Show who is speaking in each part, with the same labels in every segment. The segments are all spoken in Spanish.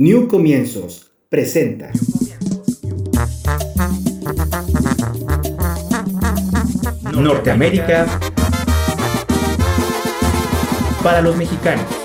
Speaker 1: New Comienzos presenta. Norteamérica para los mexicanos.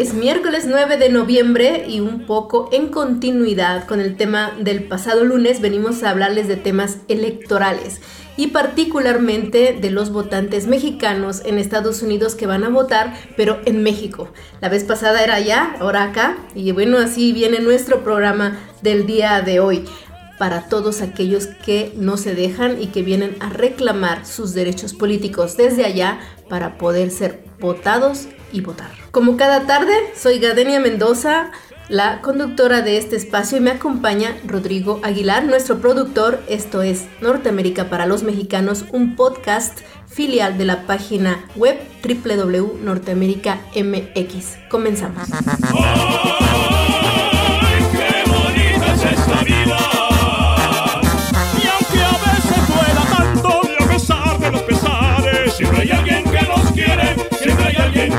Speaker 2: Es miércoles 9 de noviembre y un poco en continuidad con el tema del pasado lunes venimos a hablarles de temas electorales y particularmente de los votantes mexicanos en Estados Unidos que van a votar, pero en México. La vez pasada era allá, ahora acá, y bueno, así viene nuestro programa del día de hoy para todos aquellos que no se dejan y que vienen a reclamar sus derechos políticos desde allá para poder ser votados y votar. Como cada tarde, soy Gardenia Mendoza, la conductora de este espacio y me acompaña Rodrigo Aguilar, nuestro productor. Esto es Norteamérica para los Mexicanos, un podcast filial de la página web www.norteamerica.mx. Comenzamos.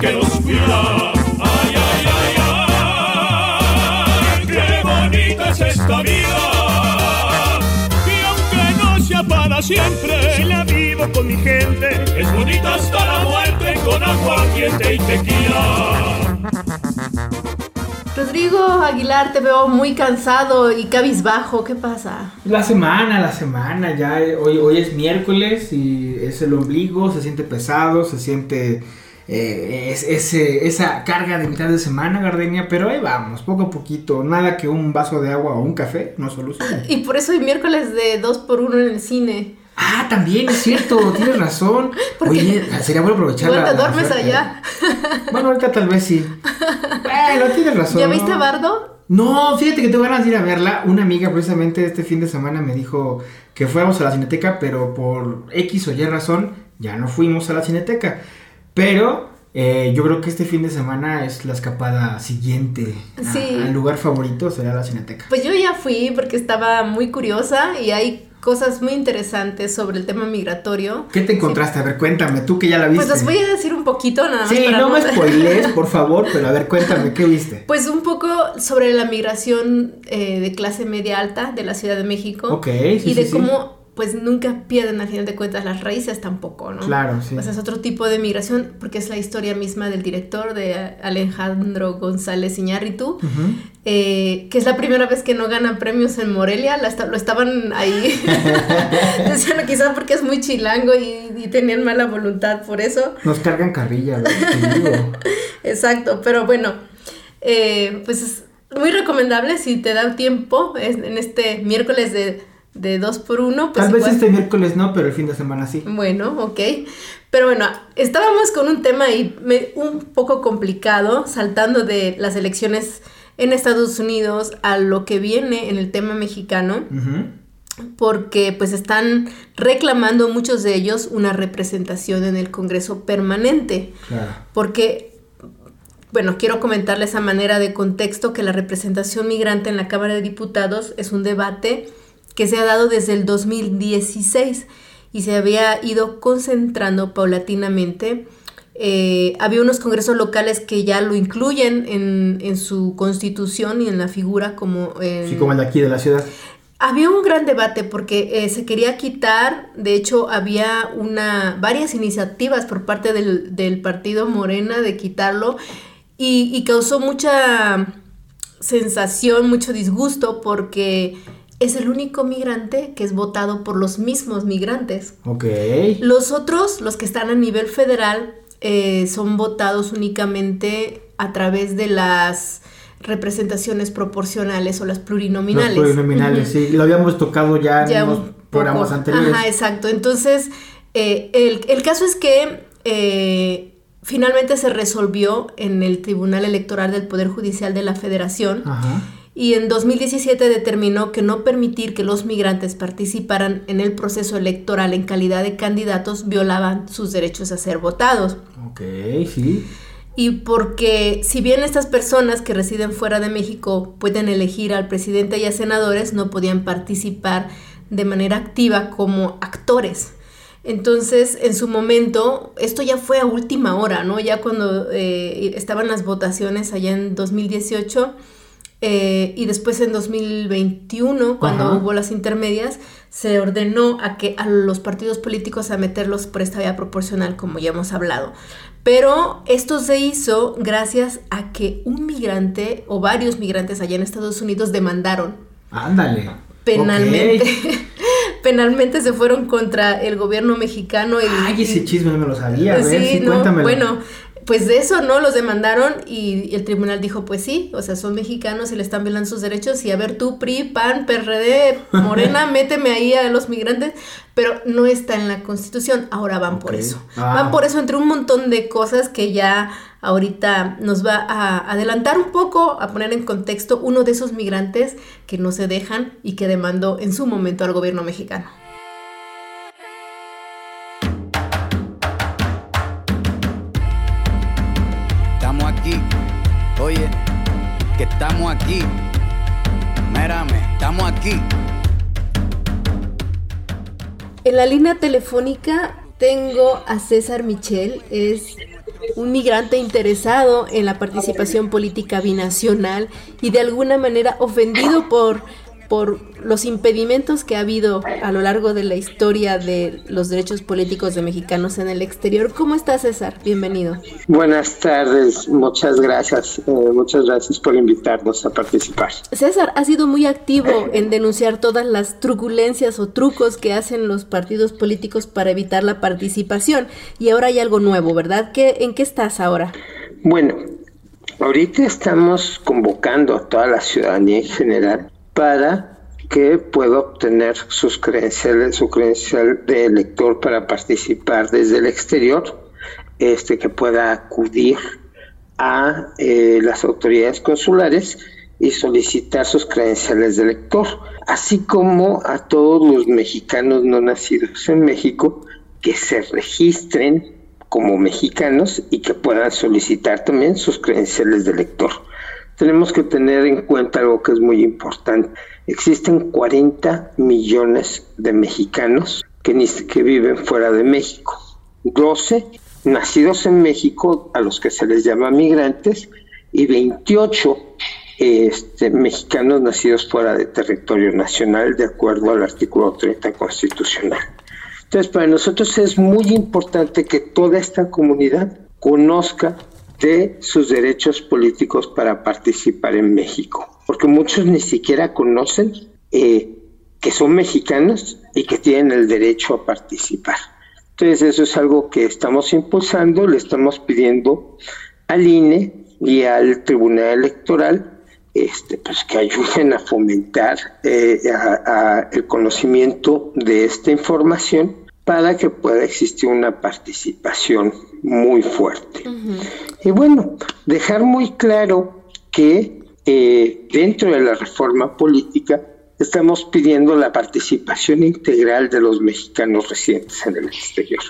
Speaker 3: Que nos cuida. Ay, ay, ay, ay, qué bonita es esta vida. Y aunque no sea para siempre, si la vivo con mi gente, es bonita hasta la muerte con agua quien y tequila.
Speaker 2: Rodrigo Aguilar, te veo muy cansado y cabizbajo, ¿qué pasa?
Speaker 4: La semana, la semana, ya hoy, hoy es miércoles y es el ombligo, se siente pesado, se siente eh, es, esa carga de mitad de semana, Gardenia, pero ahí vamos, poco a poquito, nada que un vaso de agua o un café no soluciona.
Speaker 2: Y por eso hay miércoles de 2 por 1 en el cine.
Speaker 4: Ah, también es cierto, tienes razón. Oye, sería bueno aprovechar
Speaker 2: Igual te duermes allá.
Speaker 4: Bueno, ahorita tal vez sí. Bueno, tienes razón.
Speaker 2: ¿Ya viste a Bardo?
Speaker 4: No, fíjate que te van a ir a verla. Una amiga precisamente este fin de semana me dijo que fuéramos a la cineteca, pero por X o Y razón ya no fuimos a la cineteca. Pero eh, yo creo que este fin de semana es la escapada siguiente. Sí. al lugar favorito será la Cineteca.
Speaker 2: Pues yo ya fui porque estaba muy curiosa y hay cosas muy interesantes sobre el tema migratorio.
Speaker 4: ¿Qué te encontraste? A ver, cuéntame, tú que ya la viste.
Speaker 2: Pues les voy a decir un poquito nada más.
Speaker 4: Sí, no, me spoilees, por favor, pero a ver, cuéntame, ¿qué viste?
Speaker 2: Pues un poco sobre la migración eh, de clase media alta de la Ciudad de México.
Speaker 4: Ok, sí,
Speaker 2: Y de cómo pues nunca pierden al final de cuentas las raíces tampoco, ¿no?
Speaker 4: Claro, sí.
Speaker 2: Pues es otro tipo de migración porque es la historia misma del director de Alejandro González Iñárritu, eh, que es la primera vez que no ganan premios en Morelia, lo estaban ahí, decían quizás porque es muy chilango y, tenían mala voluntad por eso.
Speaker 4: Nos cargan carrilla,
Speaker 2: Exacto, pero bueno, eh, pues es muy recomendable si te da tiempo en este miércoles de de dos por uno.
Speaker 4: Pues Tal vez este miércoles no, pero el fin de semana sí.
Speaker 2: Bueno, ok. Pero bueno, estábamos con un tema ahí un poco complicado, saltando de las elecciones en Estados Unidos a lo que viene en el tema mexicano. Porque pues están reclamando muchos de ellos una representación en el Congreso permanente.
Speaker 4: Claro.
Speaker 2: Porque bueno, quiero comentarles a manera de contexto que la representación migrante en la Cámara de Diputados es un debate que se ha dado desde el 2016 y se había ido concentrando paulatinamente. Eh, había unos congresos locales que ya lo incluyen en, su constitución y en la figura como...
Speaker 4: sí, como el de aquí de la ciudad.
Speaker 2: Había un gran debate porque eh, se quería quitar, de hecho había una, varias iniciativas por parte del, partido Morena de quitarlo y, y causó mucha sensación, mucho disgusto porque es el único migrante que es votado por los mismos migrantes.
Speaker 4: Ok.
Speaker 2: Los otros, los que están a nivel federal, eh, son votados únicamente a través de las representaciones proporcionales o las plurinominales.
Speaker 4: Plurinominales, sí. Lo habíamos tocado ya, en los programas anteriores.
Speaker 2: Ajá, exacto. Entonces, eh, el, caso es que eh, finalmente se resolvió en el Tribunal Electoral del Poder Judicial de la Federación. Ajá y en 2017 determinó que no permitir que los migrantes participaran en el proceso electoral en calidad de candidatos violaban sus derechos a ser votados.
Speaker 4: Ok, sí.
Speaker 2: Y porque si bien estas personas que residen fuera de México pueden elegir al presidente y a senadores, no podían participar de manera activa como actores. Entonces, en su momento, esto ya fue a última hora, ¿no? Ya cuando eh, estaban las votaciones allá en 2018 eh, y después en 2021, cuando hubo las intermedias, se ordenó a que a los partidos políticos a meterlos por esta vía proporcional, como ya hemos hablado. Pero esto se hizo gracias a que un migrante o varios migrantes allá en Estados Unidos demandaron.
Speaker 4: Ándale.
Speaker 2: Penalmente. penalmente se fueron contra el gobierno mexicano. Y,
Speaker 4: Ay, ese chisme no me lo sabía. A ver,
Speaker 2: sí, no, bueno, pues de eso, ¿no? Los demandaron y el tribunal dijo, pues sí, o sea, son mexicanos y le están violando sus derechos y a ver tú, PRI, PAN, PRD, Morena, méteme ahí a los migrantes, pero no está en la constitución, ahora van por eso. Ah. Van por eso entre un montón de cosas que ya ahorita nos va a adelantar un poco, a poner en contexto uno de esos migrantes que no se dejan y que demandó en su momento al gobierno mexicano.
Speaker 5: Oye, que estamos aquí. Mírame, estamos aquí.
Speaker 2: En la línea telefónica tengo a César Michel, es un migrante interesado en la participación política binacional y de alguna manera ofendido por por los impedimentos que ha habido a lo largo de la historia de los derechos políticos de mexicanos en el exterior. ¿Cómo estás, César? Bienvenido.
Speaker 6: Buenas tardes, muchas gracias. Eh, muchas gracias por invitarnos a participar.
Speaker 2: César, ha sido muy activo en denunciar todas las truculencias o trucos que hacen los partidos políticos para evitar la participación. Y ahora hay algo nuevo, ¿verdad? ¿Qué, ¿En qué estás ahora?
Speaker 6: Bueno, ahorita estamos convocando a toda la ciudadanía en general para que pueda obtener sus credenciales, su credencial de elector para participar desde el exterior, este que pueda acudir a eh, las autoridades consulares y solicitar sus credenciales de elector, así como a todos los mexicanos no nacidos en México que se registren como mexicanos y que puedan solicitar también sus credenciales de elector tenemos que tener en cuenta algo que es muy importante. Existen 40 millones de mexicanos que, viven fuera de México. 12 nacidos en México, a los que se les llama migrantes, y 28 este, mexicanos nacidos fuera de territorio nacional, de acuerdo al artículo 30 constitucional. Entonces, para nosotros es muy importante que toda esta comunidad conozca de sus derechos políticos para participar en México, porque muchos ni siquiera conocen eh, que son mexicanos y que tienen el derecho a participar. Entonces eso es algo que estamos impulsando, le estamos pidiendo al INE y al Tribunal Electoral este, pues que ayuden a fomentar eh, el conocimiento de esta información para que pueda existir una participación muy fuerte. Y bueno, dejar muy claro que eh, dentro de la reforma política estamos pidiendo la participación integral de los mexicanos residentes en el exterior.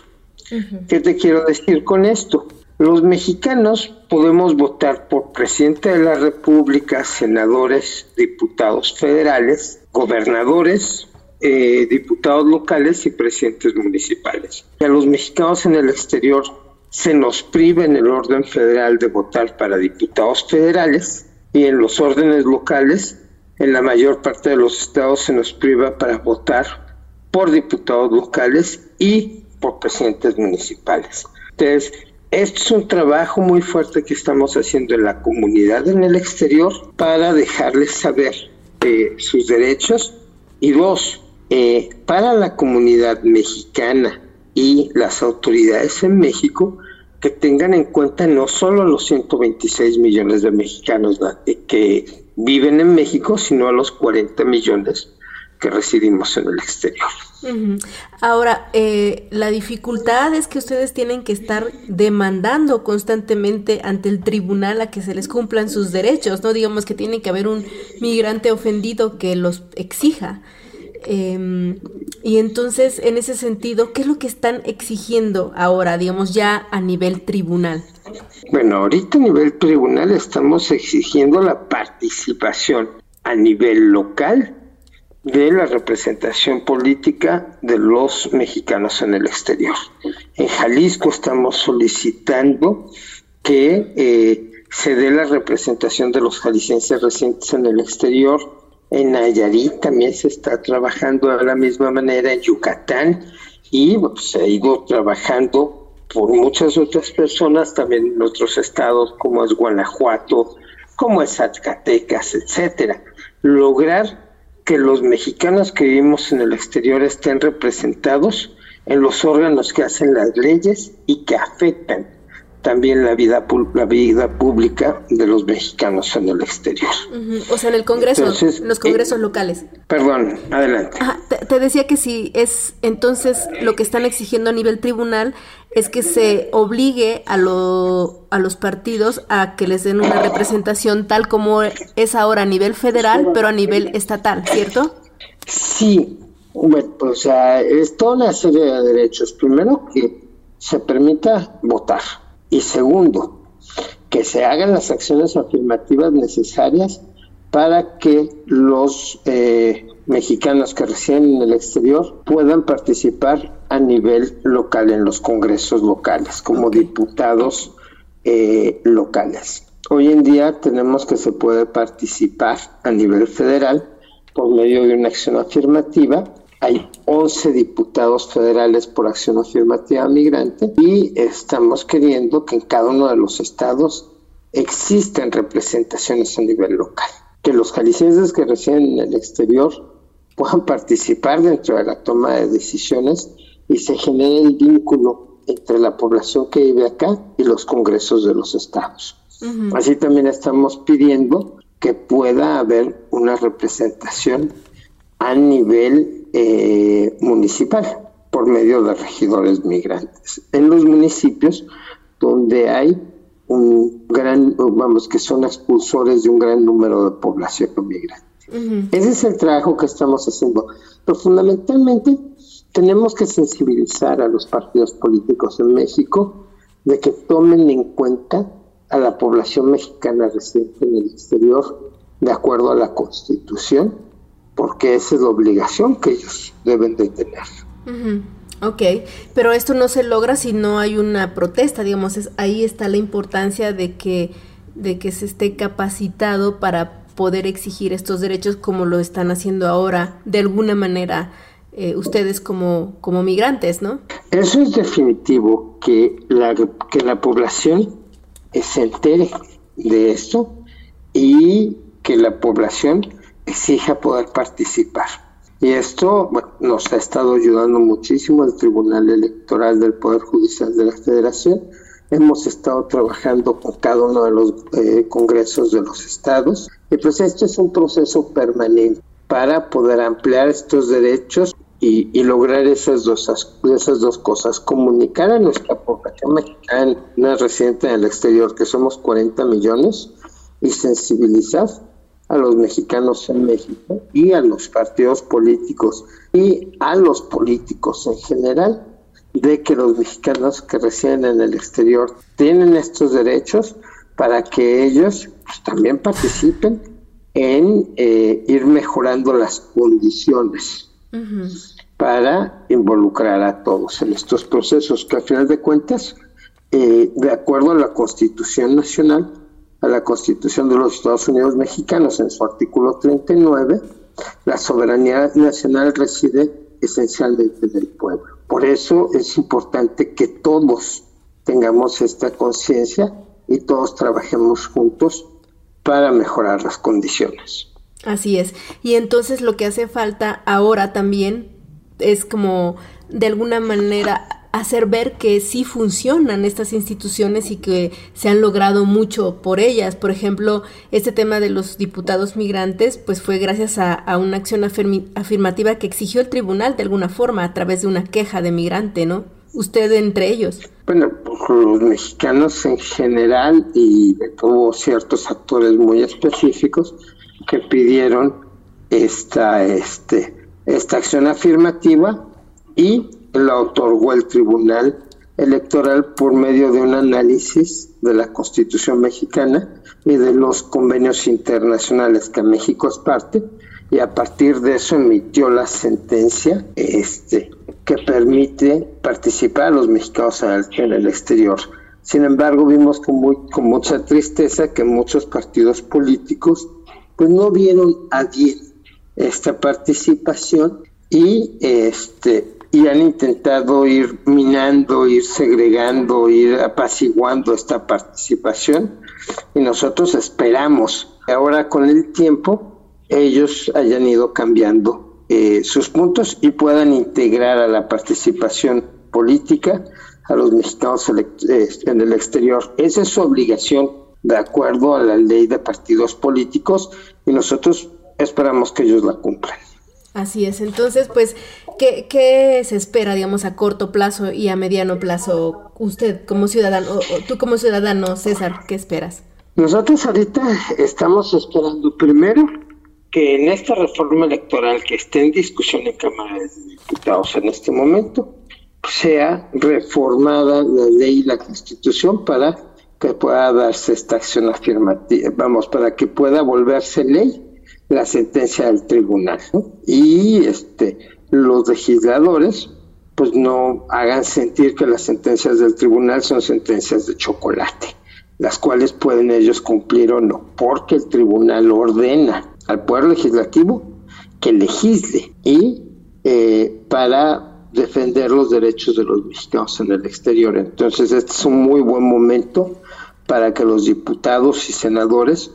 Speaker 6: ¿Qué te quiero decir con esto? Los mexicanos podemos votar por presidente de la República, senadores, diputados federales, gobernadores, eh, diputados locales y presidentes municipales. Y a los mexicanos en el exterior se nos priva en el orden federal de votar para diputados federales y en los órdenes locales, en la mayor parte de los estados se nos priva para votar por diputados locales y por presidentes municipales. Entonces, esto es un trabajo muy fuerte que estamos haciendo en la comunidad en el exterior para dejarles saber eh, sus derechos y dos, eh, para la comunidad mexicana y las autoridades en México que tengan en cuenta no solo los 126 millones de mexicanos que viven en México, sino a los 40 millones que residimos en el exterior.
Speaker 2: Ahora, eh, la dificultad es que ustedes tienen que estar demandando constantemente ante el tribunal a que se les cumplan sus derechos, ¿no? Digamos que tiene que haber un migrante ofendido que los exija. Em, y entonces, en ese sentido, ¿qué es lo que están exigiendo ahora, digamos, ya a nivel tribunal?
Speaker 6: Bueno, ahorita a nivel tribunal estamos exigiendo la participación a nivel local de la representación política de los mexicanos en el exterior. En Jalisco estamos solicitando que eh, se dé la representación de los jaliscienses residentes en el exterior. En Nayarit también se está trabajando de la misma manera, en Yucatán, y se ha ido trabajando por muchas otras personas, también en otros estados como es Guanajuato, como es Zacatecas, etcétera. Lograr que los mexicanos que vivimos en el exterior estén representados en los órganos que hacen las leyes y que afectan también la vida, la vida pública de los mexicanos en el exterior.
Speaker 2: O sea, en el Congreso, en los congresos eh, locales.
Speaker 6: Perdón, adelante.
Speaker 2: te, decía que si es entonces lo que están exigiendo a nivel tribunal es que se obligue a, lo, a los partidos a que les den una representación tal como es ahora a nivel federal, pero a nivel estatal, ¿cierto?
Speaker 6: Sí, bueno, o sea, es toda una serie de derechos. Primero, que se permita votar y segundo, que se hagan las acciones afirmativas necesarias para que los eh, mexicanos que residen en el exterior puedan participar a nivel local en los congresos locales como diputados eh, locales. Hoy en día tenemos que se puede participar a nivel federal por medio de una acción afirmativa hay 11 diputados federales por acción afirmativa migrante y estamos queriendo que en cada uno de los estados existen representaciones a nivel local. Que los jaliscienses que residen en el exterior puedan participar dentro de la toma de decisiones y se genere el vínculo entre la población que vive acá y los congresos de los estados. Así también estamos pidiendo que pueda haber una representación a nivel eh, municipal por medio de regidores migrantes. En los municipios donde hay un gran, vamos, que son expulsores de un gran número de población migrante. Ese es el trabajo que estamos haciendo. Pero fundamentalmente tenemos que sensibilizar a los partidos políticos en México de que tomen en cuenta a la población mexicana residente en el exterior de acuerdo a la Constitución porque esa es la obligación que ellos deben de tener.
Speaker 2: Ok, pero esto no se logra si no hay una protesta, digamos, es, ahí está la importancia de que, de que se esté capacitado para poder exigir estos derechos como lo están haciendo ahora, de alguna manera, eh, ustedes como, como migrantes, ¿no?
Speaker 6: Eso es definitivo, que la, que la población se entere de esto y que la población exija poder participar. Y esto nos ha estado ayudando muchísimo el Tribunal Electoral del Poder Judicial de la Federación. Hemos estado trabajando con cada uno de los eh, congresos de los estados. Y pues esto es un proceso permanente para poder ampliar estos derechos y, y, lograr esas dos, esas dos cosas. Comunicar a nuestra población mexicana residente en el exterior, que somos 40 millones, y sensibilizar a los mexicanos en México y a los partidos políticos y a los políticos en general de que los mexicanos que residen en el exterior tienen estos derechos para que ellos pues, también participen en eh, ir mejorando las condiciones para involucrar a todos en estos procesos que a final de cuentas, eh, de acuerdo a la Constitución Nacional, a la Constitución de los Estados Unidos mexicanos en su artículo 39, la soberanía nacional reside esencialmente en el pueblo. Por eso es importante que todos tengamos esta conciencia y todos trabajemos juntos para mejorar las condiciones.
Speaker 2: Así es. Y entonces lo que hace falta ahora también es como de alguna manera hacer ver que sí funcionan estas instituciones y que se han logrado mucho por ellas. Por ejemplo, este tema de los diputados migrantes, pues fue gracias a, una acción afirmativa que exigió el tribunal de alguna forma a través de una queja de migrante, ¿no? Usted entre ellos.
Speaker 6: Bueno, los mexicanos en general y hubo ciertos actores muy específicos que pidieron esta, este, esta acción afirmativa y la otorgó el Tribunal Electoral por medio de un análisis de la Constitución mexicana y de los convenios internacionales que México es parte y a partir de eso emitió la sentencia este, que permite participar a los mexicanos en el exterior. Sin embargo, vimos con, muy, con mucha tristeza que muchos partidos políticos pues no vieron a bien esta participación y este y han intentado ir minando, ir segregando, ir apaciguando esta participación y nosotros esperamos que ahora con el tiempo ellos hayan ido cambiando eh, sus puntos y puedan integrar a la participación política a los mexicanos eh, en el exterior. Esa es su obligación de acuerdo a la ley de partidos políticos y nosotros esperamos que ellos la cumplan.
Speaker 2: Así es, entonces, pues, ¿qué, ¿qué, se espera, digamos, a corto plazo y a mediano plazo? Usted como ciudadano, o, tú como ciudadano, César, ¿qué esperas?
Speaker 6: Nosotros ahorita estamos esperando primero que en esta reforma electoral que esté en discusión en Cámara de Diputados en este momento, sea reformada la ley y la constitución para que pueda darse esta acción afirmativa, vamos, para que pueda volverse ley la sentencia del tribunal. Y este los legisladores pues no hagan sentir que las sentencias del tribunal son sentencias de chocolate, las cuales pueden ellos cumplir o no, porque el tribunal ordena al Poder Legislativo que legisle y eh, para defender los derechos de los mexicanos en el exterior. Entonces este es un muy buen momento para que los diputados y senadores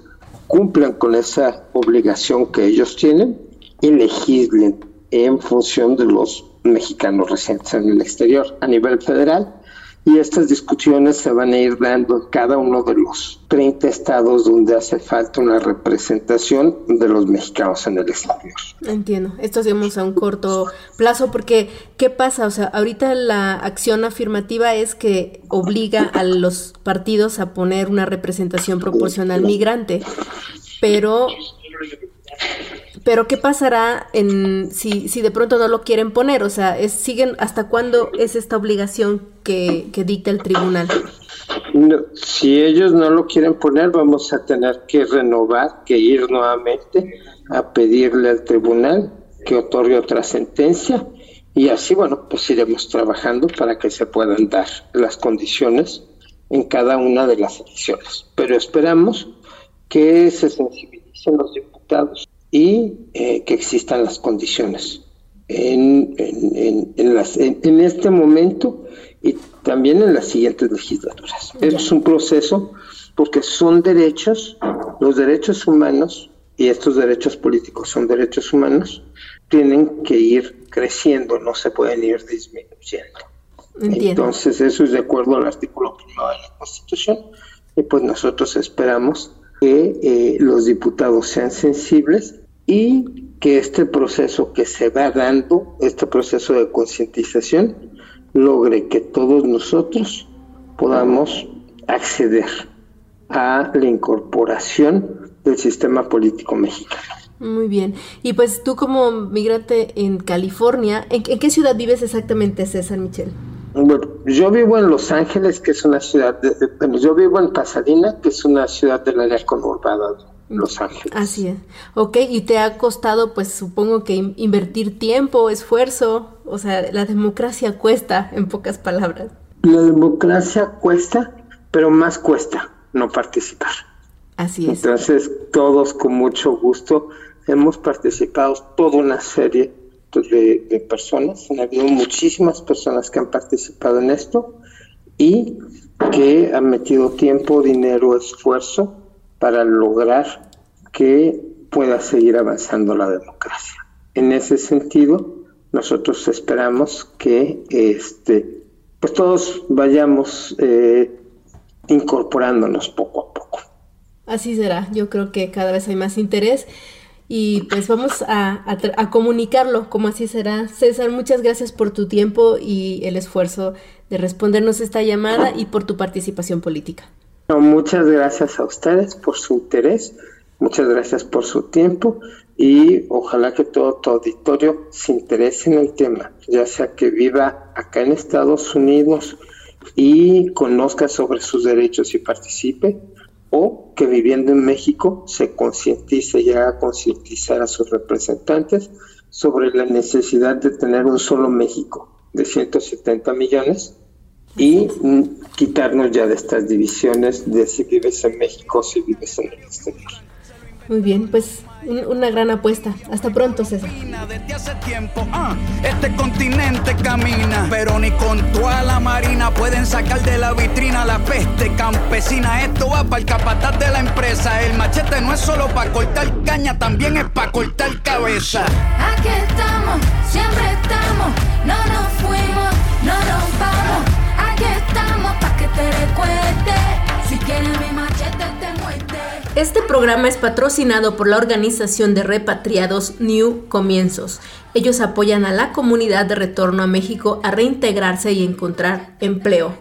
Speaker 6: cumplan con esa obligación que ellos tienen y legislen en función de los mexicanos residentes en el exterior. A nivel federal y estas discusiones se van a ir dando en cada uno de los 30 estados donde hace falta una representación de los mexicanos en el exterior.
Speaker 2: Entiendo, esto hacemos a un corto plazo porque ¿qué pasa? O sea, ahorita la acción afirmativa es que obliga a los partidos a poner una representación proporcional migrante, pero pero ¿qué pasará en si, si de pronto no lo quieren poner? O sea, es, siguen ¿hasta cuándo es esta obligación que, dicta el tribunal?
Speaker 6: si ellos no lo quieren poner, vamos a tener que renovar, que ir nuevamente a pedirle al tribunal que otorgue otra sentencia y así, bueno, pues iremos trabajando para que se puedan dar las condiciones en cada una de las elecciones. Pero esperamos que se sensibilicen los diputados y eh, que existan las condiciones en, en, las, en, este momento y también en las siguientes legislaturas. Es un proceso porque son derechos, los derechos humanos y estos derechos políticos son derechos humanos, tienen que ir creciendo, no se pueden ir disminuyendo. Entonces eso es de acuerdo al artículo primero de la Constitución y pues nosotros esperamos que eh, los diputados sean sensibles y que este proceso que se va dando, este proceso de concientización, logre que todos nosotros podamos acceder a la incorporación del sistema político mexicano.
Speaker 2: Muy bien. Y pues tú como migrante en California, ¿en, qué ciudad vives exactamente, César Michel?
Speaker 6: Bueno, yo vivo en Los Ángeles, que es una ciudad, de, bueno, yo vivo en Pasadena, que es una ciudad del área conurbada los Ángeles.
Speaker 2: Así es. Ok, y te ha costado, pues supongo que invertir tiempo, esfuerzo, o sea, la democracia cuesta, en pocas palabras.
Speaker 6: La democracia cuesta, pero más cuesta no participar.
Speaker 2: Así es.
Speaker 6: Entonces, todos con mucho gusto hemos participado, toda una serie de, personas, han habido muchísimas personas que han participado en esto y que han metido tiempo, dinero, esfuerzo para lograr que pueda seguir avanzando la democracia. En ese sentido, nosotros esperamos que este, pues todos vayamos eh, incorporándonos poco a poco.
Speaker 2: Así será, yo creo que cada vez hay más interés y pues vamos a, comunicarlo como así será. César, muchas gracias por tu tiempo y el esfuerzo de respondernos esta llamada y por tu participación política
Speaker 6: muchas gracias a ustedes por su interés, muchas gracias por su tiempo y ojalá que todo tu auditorio se interese en el tema, ya sea que viva acá en Estados Unidos y conozca sobre sus derechos y participe, o que viviendo en México se concientice y haga concientizar a sus representantes sobre la necesidad de tener un solo México de 170 millones y quitarnos ya de estas divisiones de si vives en México o si vives en el exterior.
Speaker 2: Muy bien, pues una gran apuesta. Hasta pronto, César.
Speaker 5: Desde hace tiempo, ah, este continente camina, pero ni con toda la marina pueden sacar de la vitrina la peste campesina. Esto va para el capataz de la empresa. El machete no es solo para cortar caña, también es para cortar cabeza.
Speaker 7: Aquí estamos, siempre estamos, no nos fuimos, no nos vamos. Aquí estamos para que te recuerde. Si quieres
Speaker 2: Este programa es patrocinado por la organización de repatriados New Comienzos. Ellos apoyan a la comunidad de retorno a México a reintegrarse y encontrar empleo.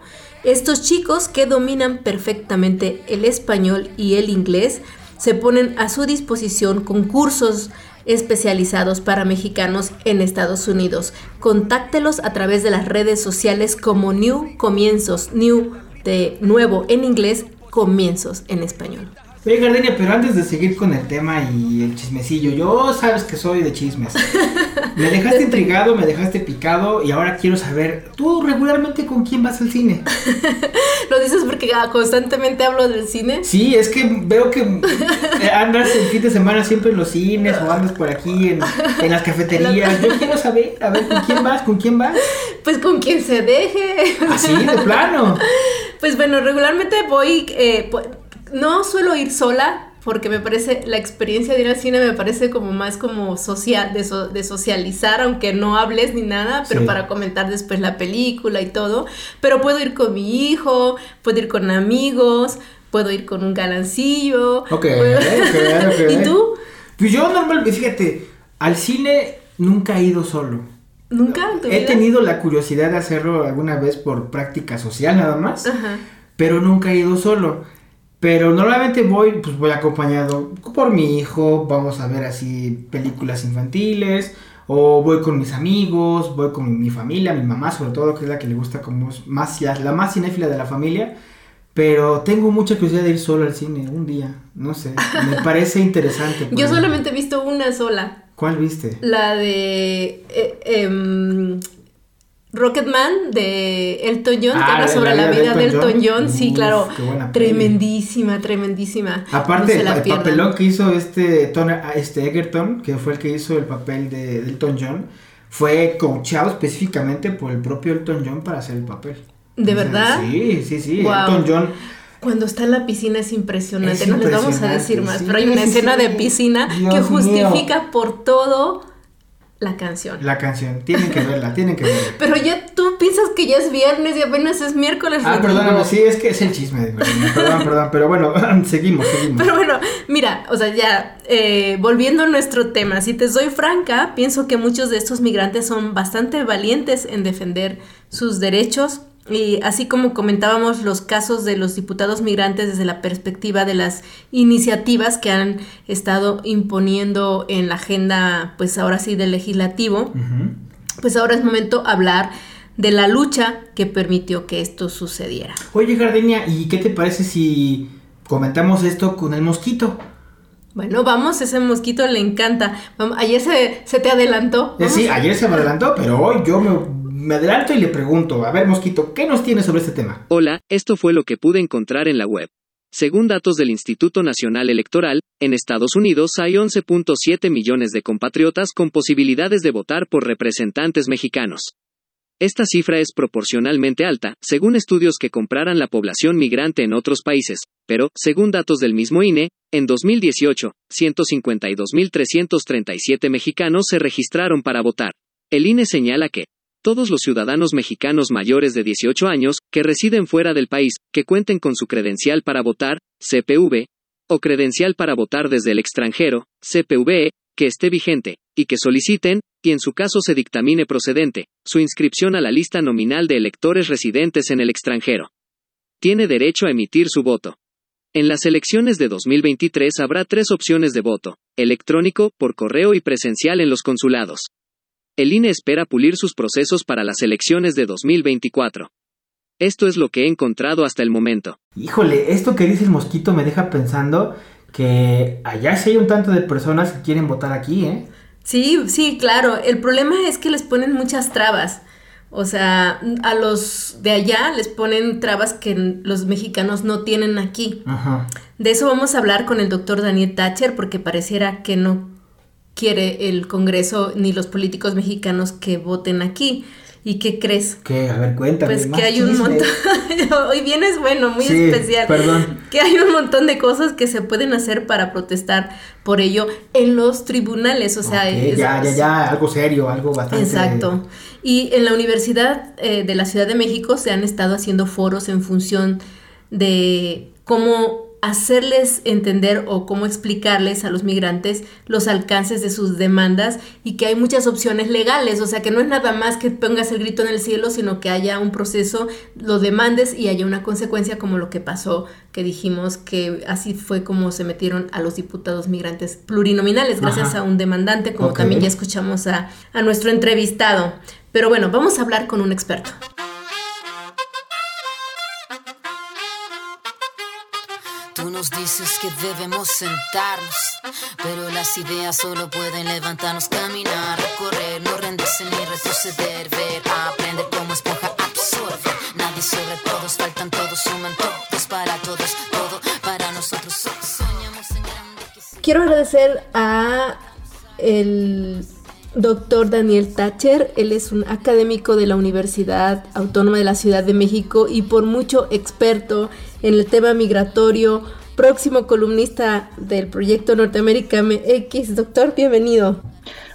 Speaker 2: Estos chicos que dominan perfectamente el español y el inglés se ponen a su disposición con cursos especializados para mexicanos en Estados Unidos. Contáctelos a través de las redes sociales como New Comienzos, New de nuevo en inglés, Comienzos en español.
Speaker 4: Oye, Gardenia, pero antes de seguir con el tema y el chismecillo, yo sabes que soy de chismes. Me dejaste intrigado, me dejaste picado y ahora quiero saber, ¿tú regularmente con quién vas al cine?
Speaker 2: ¿Lo dices porque ah, constantemente hablo del cine?
Speaker 4: Sí, es que veo que eh, andas el fin de semana siempre en los cines o andas por aquí en, en las cafeterías. Yo quiero saber, a ver, ¿con quién vas? ¿Con quién vas?
Speaker 2: Pues con quien se deje.
Speaker 4: Así, de plano.
Speaker 2: Pues bueno, regularmente voy, eh, no suelo ir sola porque me parece, la experiencia de ir al cine me parece como más como social, de, so- de socializar, aunque no hables ni nada, pero
Speaker 4: Sí.
Speaker 2: para comentar después la película y todo. Pero puedo ir con mi hijo, puedo ir con amigos, puedo ir con un galancillo.
Speaker 4: Ok,
Speaker 2: puedo-
Speaker 4: ok, ok.
Speaker 2: ¿Y tú?
Speaker 4: Pues yo normalmente, fíjate, al cine nunca he ido solo.
Speaker 2: ¿Nunca en tu
Speaker 4: He
Speaker 2: vida?
Speaker 4: tenido la curiosidad de hacerlo alguna vez por práctica social nada más,
Speaker 2: Ajá.
Speaker 4: pero nunca he ido solo. Pero normalmente voy, pues voy acompañado por mi hijo, vamos a ver así películas infantiles, o voy con mis amigos, voy con mi familia, mi mamá sobre todo, que es la que le gusta como más, la, más cinéfila de la familia. Pero tengo mucha curiosidad de ir solo al cine un día, no sé, me parece interesante.
Speaker 2: Yo solamente he visto una sola.
Speaker 4: ¿Cuál viste?
Speaker 2: La de eh, em, Rocketman de Elton John,
Speaker 4: Ah,
Speaker 2: que habla
Speaker 4: de
Speaker 2: sobre la vida de Elton John. Sí,
Speaker 4: Uf,
Speaker 2: claro. Tremendísima, tremendísima.
Speaker 4: Aparte,
Speaker 2: No
Speaker 4: el,
Speaker 2: pierdan.
Speaker 4: papelón que hizo este, Ton- este Egerton, que fue el que hizo el papel de, de Elton John, fue coachado específicamente por el propio Elton John para hacer el papel.
Speaker 2: ¿De verdad?
Speaker 4: Sí, sí, sí.
Speaker 2: Wow.
Speaker 4: Elton John.
Speaker 2: Cuando está en la piscina es impresionante.
Speaker 4: Es
Speaker 2: no les vamos a decir más,
Speaker 4: sí,
Speaker 2: pero hay una escena de piscina que justifica por todo la canción.
Speaker 4: La canción. Tienen que verla, tienen que verla.
Speaker 2: Pero ya tú piensas que ya es viernes y apenas es miércoles.
Speaker 4: Ah,
Speaker 2: Rodrigo.
Speaker 4: perdóname, sí, es que es el chisme Perdón, perdón, pero bueno, seguimos, seguimos.
Speaker 2: Pero bueno, mira, o sea, ya eh, volviendo a nuestro tema, si te soy franca, pienso que muchos de estos migrantes son bastante valientes en defender sus derechos. Y así como comentábamos los casos de los diputados migrantes desde la perspectiva de las iniciativas que han estado imponiendo en la agenda, pues ahora sí, del legislativo, pues ahora es momento hablar de la lucha que permitió que esto sucediera.
Speaker 4: Oye, Gardenia, ¿y qué te parece si comentamos esto con el mosquito?
Speaker 2: Bueno, vamos, ese mosquito le encanta. Ayer se, se te adelantó.
Speaker 4: Eh,
Speaker 2: Vamos
Speaker 4: sí, ayer se me adelantó, pero hoy yo me, me adelanto y le pregunto, a ver, mosquito, ¿qué nos tienes sobre este tema?
Speaker 8: Hola, esto fue lo que pude encontrar en la web. Según datos del Instituto Nacional Electoral, en Estados Unidos hay 11.7 millones de compatriotas con posibilidades de votar por representantes mexicanos. Esta cifra es proporcionalmente alta, según estudios que compraran la población migrante en otros países, pero, según datos del mismo INE, en 2018, 152.337 mexicanos se registraron para votar. El INE señala que, todos los ciudadanos mexicanos mayores de 18 años, que residen fuera del país, que cuenten con su credencial para votar, CPV, o credencial para votar desde el extranjero, CPVE, que esté vigente, y que soliciten, y en su caso se dictamine procedente, su inscripción a la lista nominal de electores residentes en el extranjero. Tiene derecho a emitir su voto. En las elecciones de 2023 habrá tres opciones de voto, electrónico, por correo y presencial en los consulados. El INE espera pulir sus procesos para las elecciones de 2024. Esto es lo que he encontrado hasta el momento.
Speaker 4: Híjole, esto que dice el mosquito me deja pensando que allá sí hay un tanto de personas que quieren votar aquí, ¿eh?
Speaker 2: Sí, sí, claro. El problema es que les ponen muchas trabas. O sea, a los de allá les ponen trabas que los mexicanos no tienen aquí.
Speaker 4: Ajá.
Speaker 2: De eso vamos a hablar con el doctor Daniel Thatcher porque pareciera que no quiere el Congreso ni los políticos mexicanos que voten aquí. ¿Y qué crees?
Speaker 4: Que, a ver, cuéntame.
Speaker 2: Pues
Speaker 4: más
Speaker 2: que hay un montón, hoy vienes bueno, muy
Speaker 4: Sí,
Speaker 2: especial.
Speaker 4: perdón.
Speaker 2: Que hay un montón de cosas que se pueden hacer para protestar por ello en los tribunales, o sea, es-
Speaker 4: ya, ya, ya, algo serio, algo bastante.
Speaker 2: Exacto. Y en la Universidad eh, de la Ciudad de México se han estado haciendo foros en función de cómo hacerles entender o cómo explicarles a los migrantes los alcances de sus demandas y que hay muchas opciones legales, o sea que no es nada más que pongas el grito en el cielo, sino que haya un proceso, lo demandes y haya una consecuencia como lo que pasó, que dijimos que así fue como se metieron a los diputados migrantes plurinominales gracias
Speaker 4: Ajá.
Speaker 2: a un demandante, como también ya escuchamos a, a nuestro entrevistado. Pero bueno, vamos a hablar con un experto.
Speaker 9: Tú nos dices que debemos sentarnos, pero las ideas solo pueden levantarnos, caminar, recorrer, no rendirse ni retroceder, ver, aprender como esponja absorbe. Nadie sobre todos, faltan todos, suman todos para todos, todo para nosotros. So- Soñamos en grande.
Speaker 2: Quiero agradecer a el doctor Daniel Thatcher. Él es un académico de la Universidad Autónoma de la Ciudad de México y por mucho experto en el tema migratorio, próximo columnista del proyecto Norteamérica MX. Doctor, bienvenido.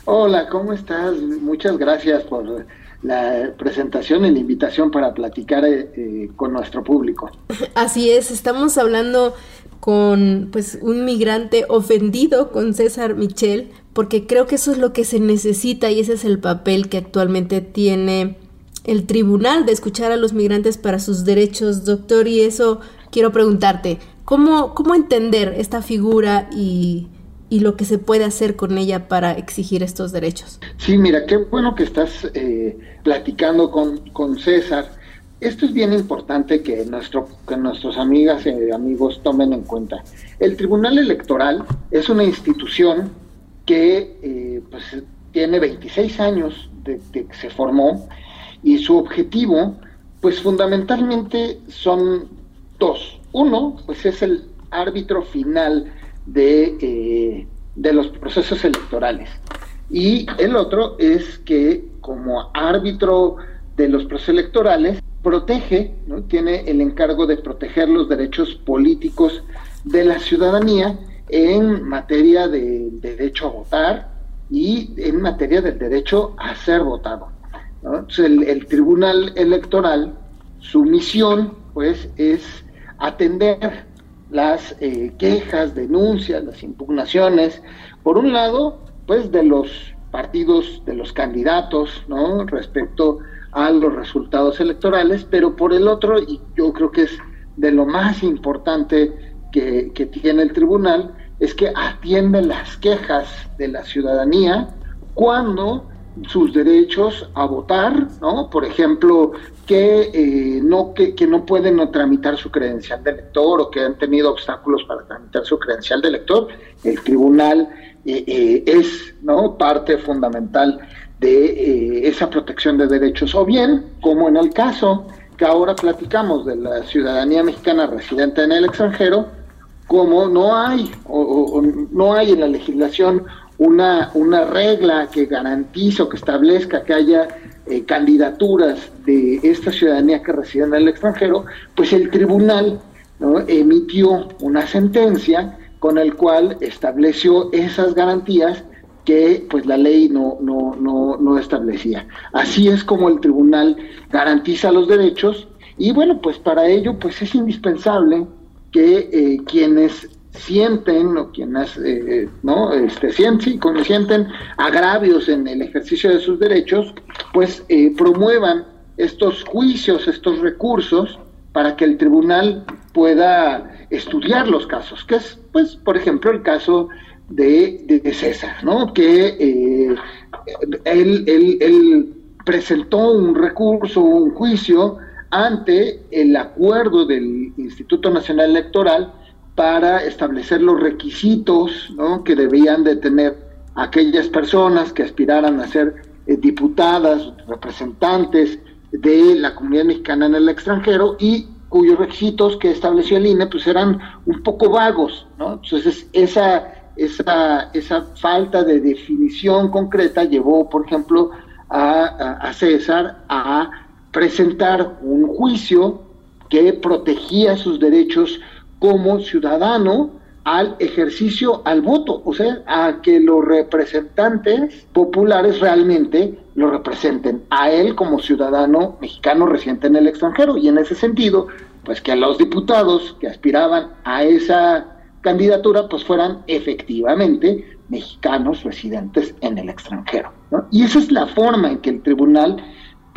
Speaker 10: Hola, ¿cómo estás? Muchas gracias por la presentación y la invitación para platicar eh, eh, con nuestro público.
Speaker 2: Así es, estamos hablando con pues un migrante ofendido con César Michel, porque creo que eso es lo que se necesita y ese es el papel que actualmente tiene el tribunal de escuchar a los migrantes para sus derechos, doctor, y eso quiero preguntarte, ¿cómo, cómo entender esta figura y, y lo que se puede hacer con ella para exigir estos derechos?
Speaker 10: Sí, mira, qué bueno que estás eh, platicando con, con César. Esto es bien importante que, nuestro, que nuestros amigas y amigos tomen en cuenta. El Tribunal Electoral es una institución que eh, pues, tiene 26 años de, de que se formó y su objetivo, pues fundamentalmente son dos. Uno, pues es el árbitro final de, eh, de los procesos electorales. Y el otro es que como árbitro de los procesos electorales, protege, ¿no? tiene el encargo de proteger los derechos políticos de la ciudadanía en materia de derecho a votar y en materia del derecho a ser votado. Entonces, el Tribunal Electoral, su misión, pues, es atender las eh, quejas, denuncias, las impugnaciones, por un lado, pues, de los partidos, de los candidatos, ¿no? Respecto a los resultados electorales, pero por el otro, y yo creo que es de lo más importante que, que tiene el tribunal, es que atiende las quejas de la ciudadanía cuando sus derechos a votar, ¿no? Por ejemplo, que, eh, no, que, que, no pueden tramitar su credencial de elector o que han tenido obstáculos para tramitar su credencial de elector, el tribunal eh, eh, es ¿no? parte fundamental de esa protección de derechos. O bien, como en el caso que ahora platicamos de la ciudadanía mexicana residente en el extranjero, como no hay, o, no hay en la legislación una, una regla que garantice o que establezca que haya eh, candidaturas de esta ciudadanía que reside en el extranjero, pues el tribunal emitió una sentencia con el cual estableció esas garantías que pues la ley no, no, no, no establecía. Así es como el tribunal garantiza los derechos y bueno, pues para ello pues es indispensable que eh, quienes sienten o quienes eh, no este sienten, agravios en el ejercicio de sus derechos pues eh, promuevan estos juicios estos recursos para que el tribunal pueda estudiar los casos que es pues por ejemplo el caso de, de, César no que eh, él, él, él presentó un recurso un juicio ante el acuerdo del Instituto Nacional Electoral para establecer los requisitos que debían de tener aquellas personas que aspiraran a ser eh, diputadas, representantes de la comunidad mexicana en el extranjero y cuyos requisitos que estableció el INE pues eran un poco vagos. Entonces esa, esa, esa falta de definición concreta llevó, por ejemplo, a, a César a presentar un juicio que protegía sus derechos como ciudadano al ejercicio al voto, o sea, a que los representantes populares realmente lo representen a él como ciudadano mexicano residente en el extranjero y en ese sentido, pues que los diputados que aspiraban a esa candidatura pues fueran efectivamente mexicanos residentes en el extranjero. Y esa es la forma en que el tribunal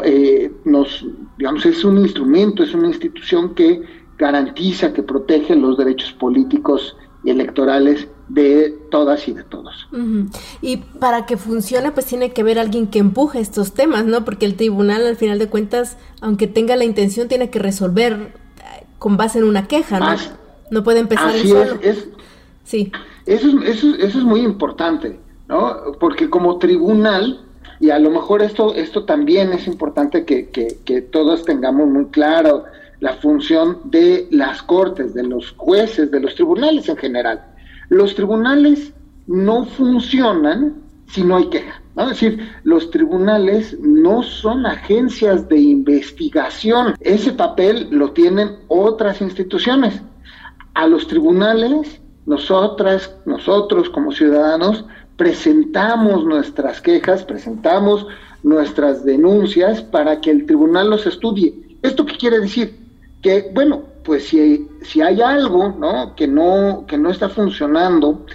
Speaker 10: eh, nos, digamos, es un instrumento, es una institución que garantiza, que protege los derechos políticos y electorales de todas y de todos.
Speaker 2: Uh -huh. Y para que funcione, pues tiene que haber alguien que empuje estos temas, ¿no? Porque el tribunal, al final de cuentas, aunque tenga la intención, tiene que resolver eh, con base en una queja, ¿no? Así, no puede empezar
Speaker 10: así
Speaker 2: solo.
Speaker 10: Es, es,
Speaker 2: sí.
Speaker 10: Eso es, eso, eso es muy importante, ¿no? Porque como tribunal, y a lo mejor esto, esto también es importante que, que, que todos tengamos muy claro, la función de las cortes, de los jueces, de los tribunales en general. Los tribunales no funcionan si no hay queja. ¿no? Es decir, los tribunales no son agencias de investigación. Ese papel lo tienen otras instituciones. A los tribunales, nosotras, nosotros como ciudadanos, presentamos nuestras quejas, presentamos nuestras denuncias para que el tribunal los estudie. ¿Esto qué quiere decir? Que bueno, pues si, si hay algo ¿no? Que, no, que no está funcionando,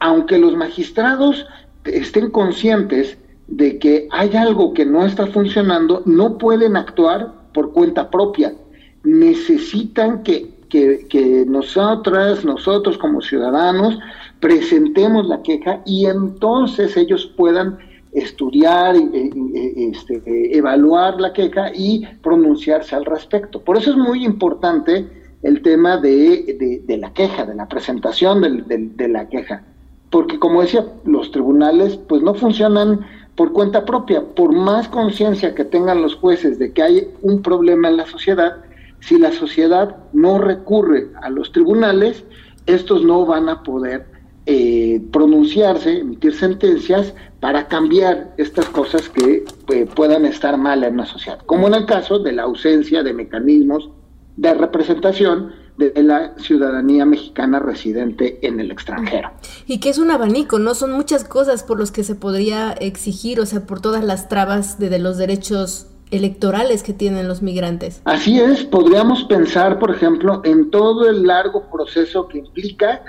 Speaker 10: aunque los magistrados estén conscientes de que hay algo que no está funcionando, no pueden actuar por cuenta propia. Necesitan que, que, que nosotras, nosotros como ciudadanos, presentemos la queja y entonces ellos puedan estudiar, este, evaluar la queja y pronunciarse al respecto. Por eso es muy importante el tema de, de, la queja, de la presentación de, de, la queja, porque como decía, los tribunales pues no funcionan por cuenta propia, por más conciencia que tengan los jueces de que hay un problema en la sociedad, si la sociedad no recurre a los tribunales, estos no van a poder eh, pronunciarse, emitir sentencias para cambiar estas cosas que eh, puedan estar mal en una sociedad, como en el caso de la ausencia de mecanismos de representación de la ciudadanía mexicana residente en el extranjero.
Speaker 2: Y que es un abanico, ¿no? Son muchas cosas por los que se podría exigir, o sea, por todas las trabas de, de los derechos electorales que tienen los migrantes.
Speaker 10: Así es, podríamos pensar, por ejemplo, en todo el largo proceso que implica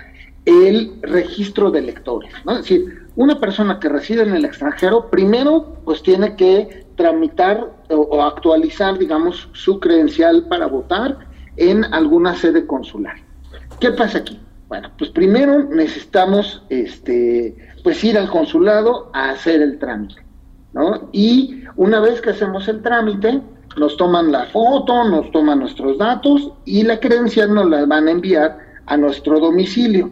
Speaker 10: el registro de electores, ¿no? Es decir, una persona que reside en el extranjero, primero, pues tiene que tramitar o, actualizar, digamos, su credencial para votar en alguna sede consular. ¿Qué pasa aquí? Bueno, pues primero necesitamos, este, pues ir al consulado a hacer el trámite, ¿no? Y una vez que hacemos el trámite, nos toman la foto, nos toman nuestros datos y la credencial nos la van a enviar a nuestro domicilio.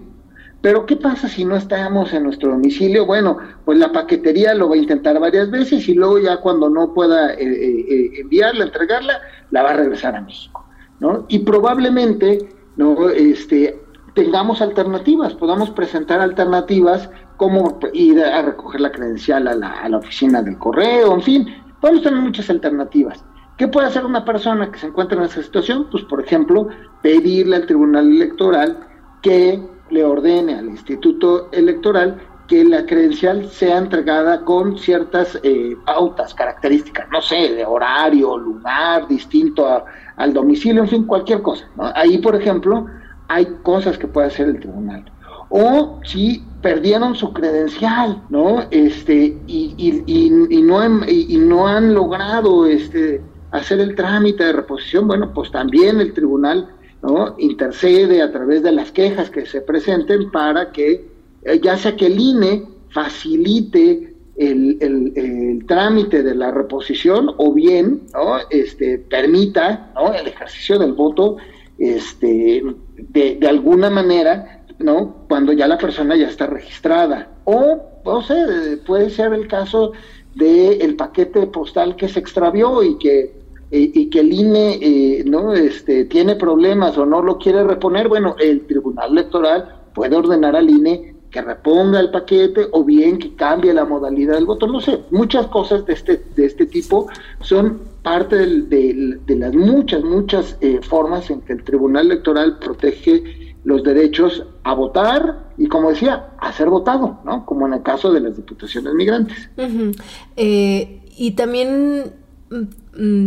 Speaker 10: Pero ¿qué pasa si no estamos en nuestro domicilio? Bueno, pues la paquetería lo va a intentar varias veces y luego ya cuando no pueda eh, eh, enviarla, entregarla, la va a regresar a México, ¿no? Y probablemente, ¿no? Este, tengamos alternativas, podamos presentar alternativas como ir a recoger la credencial a la, a la oficina del correo, en fin, podemos tener muchas alternativas. ¿Qué puede hacer una persona que se encuentra en esa situación? Pues, por ejemplo, pedirle al Tribunal Electoral que le ordene al Instituto Electoral que la credencial sea entregada con ciertas eh, pautas, características, no sé, de horario, lugar, distinto a, al domicilio, en fin, cualquier cosa. Ahí, por ejemplo, hay cosas que puede hacer el tribunal. O si perdieron su credencial, ¿no? Este, y, y, y, y no, han, y, no han logrado este, hacer el trámite de reposición, bueno, pues también el tribunal ¿no? intercede a través de las quejas que se presenten para que, eh, ya sea que el INE facilite el, el- trámite de la reposición o bien ¿no? este, permita el ejercicio del voto este, de, de alguna manera ¿no? cuando ya la persona ya está registrada. O, no sé, puede ser el caso del paquete postal que se extravió y que y, y que el INE eh, no este tiene problemas o no lo quiere reponer, bueno, el Tribunal Electoral puede ordenar al INE que reponga el paquete o bien que cambie la modalidad del voto, no sé, muchas cosas de este de este tipo son parte del- de las muchas muchas eh, formas en que el Tribunal Electoral protege los derechos a votar y como decía, a ser votado, ¿no? Como en el caso de las diputaciones migrantes.
Speaker 2: Eh, y también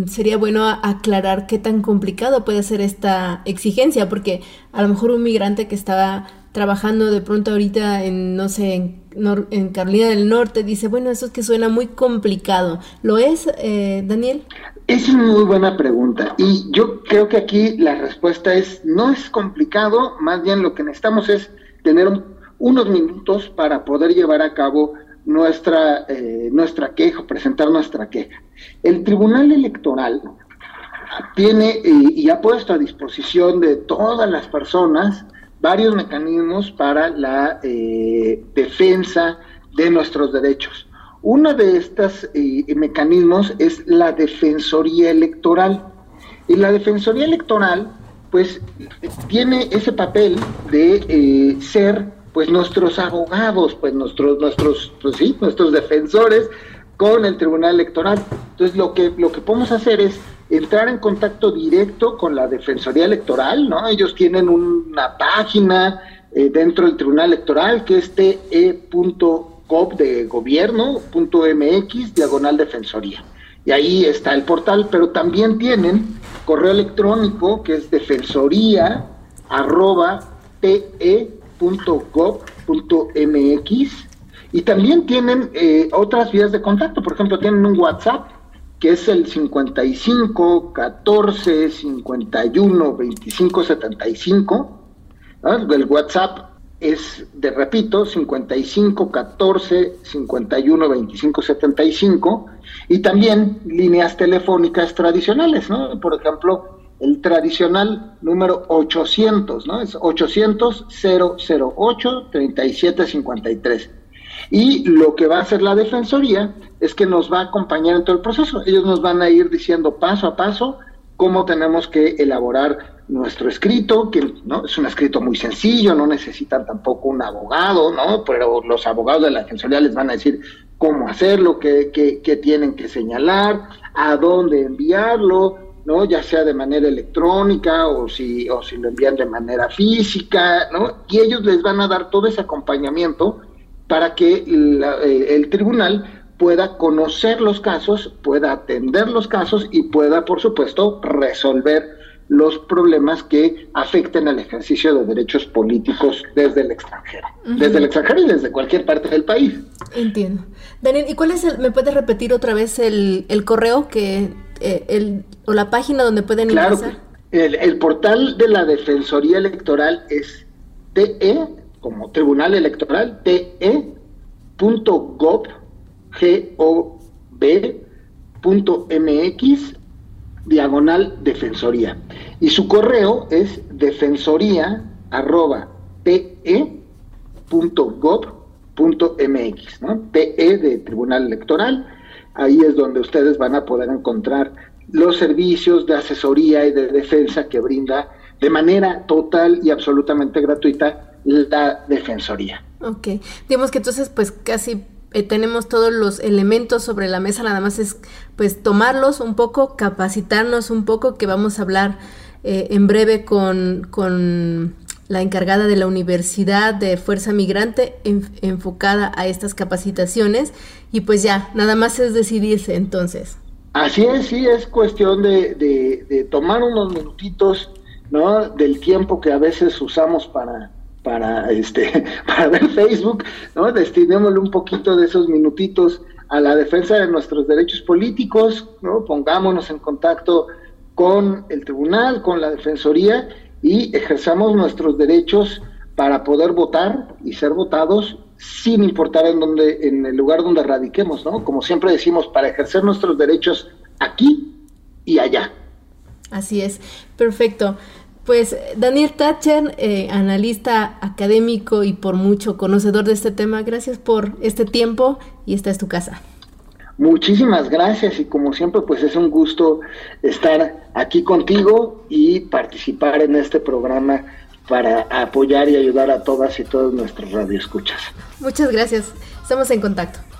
Speaker 2: sería bueno aclarar qué tan complicado puede ser esta exigencia, porque a lo mejor un migrante que estaba trabajando de pronto ahorita en, no sé, en, en Carolina del Norte, dice, bueno, eso es que suena muy complicado. ¿Lo es, eh, Daniel?
Speaker 10: Es muy buena pregunta y yo creo que aquí la respuesta es no es complicado, más bien lo que necesitamos es tener un- unos minutos para poder llevar a cabo nuestra eh, nuestra queja, presentar nuestra queja. El Tribunal Electoral tiene eh, y ha puesto a disposición de todas las personas varios mecanismos para la eh, defensa de nuestros derechos. Uno de estos eh, mecanismos es la Defensoría Electoral. Y la Defensoría Electoral, pues, tiene ese papel de eh, ser, pues, nuestros abogados, pues, nuestros, nuestros, pues sí, nuestros defensores con el Tribunal Electoral. Entonces, lo que, lo que podemos hacer es entrar en contacto directo con la Defensoría Electoral, ¿no? Ellos tienen una página eh, dentro del Tribunal Electoral que es te.gov de gobierno.mx diagonal defensoría. Y ahí está el portal, pero también tienen correo electrónico que es defensoría arroba te.gov.mx y también tienen eh, otras vías de contacto, por ejemplo, tienen un WhatsApp que es el 55 14 51 25 75. ¿no? El WhatsApp es, de repito, 55 14 51 25 75. Y también líneas telefónicas tradicionales, ¿no? Por ejemplo, el tradicional número 800, ¿no? Es 800 008 3753. Y lo que va a hacer la Defensoría es que nos va a acompañar en todo el proceso. Ellos nos van a ir diciendo paso a paso cómo tenemos que elaborar nuestro escrito, que no es un escrito muy sencillo, no necesitan tampoco un abogado, ¿no? Pero los abogados de la Defensoría les van a decir cómo hacerlo, qué, qué, qué tienen que señalar, a dónde enviarlo, ¿no? Ya sea de manera electrónica o si, o si lo envían de manera física, ¿no? Y ellos les van a dar todo ese acompañamiento para que la- eh, el tribunal pueda conocer los casos, pueda atender los casos y pueda, por supuesto, resolver los problemas que afecten al ejercicio de derechos políticos desde el extranjero, desde el extranjero y desde cualquier parte del país.
Speaker 2: Entiendo. Daniel, ¿y cuál es el, me puedes repetir otra vez el, el correo que, eh, el, o la página donde pueden
Speaker 10: Claro,
Speaker 2: ingresar?
Speaker 10: el, el portal de la Defensoría Electoral es TE, como Tribunal Electoral, te.gov, G-O-B.mx, diagonal Defensoría. Y su correo es defensoría arroba te.gov.mx, ¿no? TE de Tribunal Electoral. Ahí es donde ustedes van a poder encontrar los servicios de asesoría y de defensa que brinda de manera total y absolutamente gratuita la Defensoría.
Speaker 2: Ok, digamos que entonces pues casi eh, tenemos todos los elementos sobre la mesa, nada más es pues tomarlos un poco, capacitarnos un poco, que vamos a hablar eh, en breve con, con la encargada de la Universidad de Fuerza Migrante en- enfocada a estas capacitaciones y pues ya, nada más es decidirse entonces.
Speaker 10: Así es, sí, es cuestión de, de- de tomar unos minutitos, ¿no? Del tiempo que a veces usamos para, para, este, para ver Facebook, ¿no? Destinémosle un poquito de esos minutitos a la defensa de nuestros derechos políticos, ¿no? Pongámonos en contacto con el tribunal, con la defensoría y ejerzamos nuestros derechos para poder votar y ser votados sin importar en donde, en el lugar donde radiquemos, ¿no? Como siempre decimos, para ejercer nuestros derechos aquí y allá.
Speaker 2: Así es, perfecto. Pues Daniel Thatcher, eh, analista académico y por mucho conocedor de este tema, gracias por este tiempo y esta es tu casa.
Speaker 10: Muchísimas gracias y como siempre pues es un gusto estar aquí contigo y participar en este programa para apoyar y ayudar a todas y todos nuestros radioescuchas.
Speaker 2: Muchas gracias, estamos en contacto.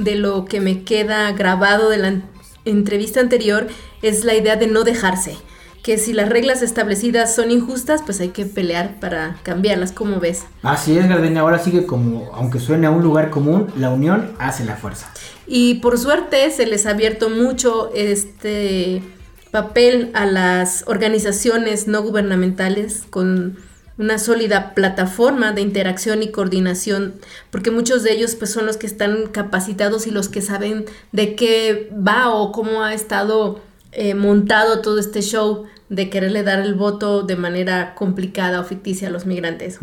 Speaker 2: De lo que me queda grabado de la entrevista anterior es la idea de no dejarse. Que si las reglas establecidas son injustas, pues hay que pelear para cambiarlas. ¿Cómo ves?
Speaker 4: Así es, Gardenia. Ahora sigue como, aunque suene a un lugar común, la unión hace la fuerza.
Speaker 2: Y por suerte se les ha abierto mucho este papel a las organizaciones no gubernamentales con una sólida plataforma de interacción y coordinación, porque muchos de ellos pues son los que están capacitados y los que saben de qué va o cómo ha estado eh, montado todo este show de quererle dar el voto de manera complicada o ficticia a los migrantes.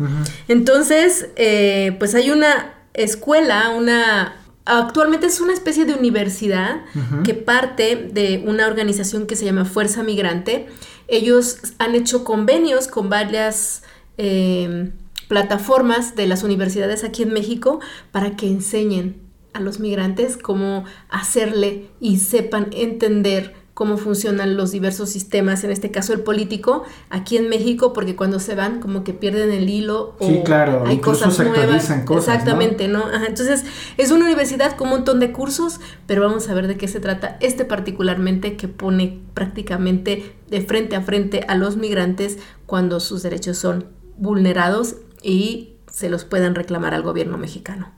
Speaker 2: Entonces, eh, pues hay una escuela, una actualmente es una especie de universidad que parte de una organización que se llama Fuerza Migrante. Ellos han hecho convenios con varias eh, plataformas de las universidades aquí en México para que enseñen a los migrantes cómo hacerle y sepan entender cómo funcionan los diversos sistemas, en este caso el político, aquí en México, porque cuando se van como que pierden el hilo o
Speaker 4: sí, claro,
Speaker 2: hay cosas
Speaker 4: se
Speaker 2: nuevas.
Speaker 4: Cosas,
Speaker 2: Exactamente, ¿no? Ajá, entonces, es una universidad con un montón de cursos, pero vamos a ver de qué se trata este particularmente que pone prácticamente de frente a frente a los migrantes cuando sus derechos son vulnerados y se los puedan reclamar al gobierno mexicano.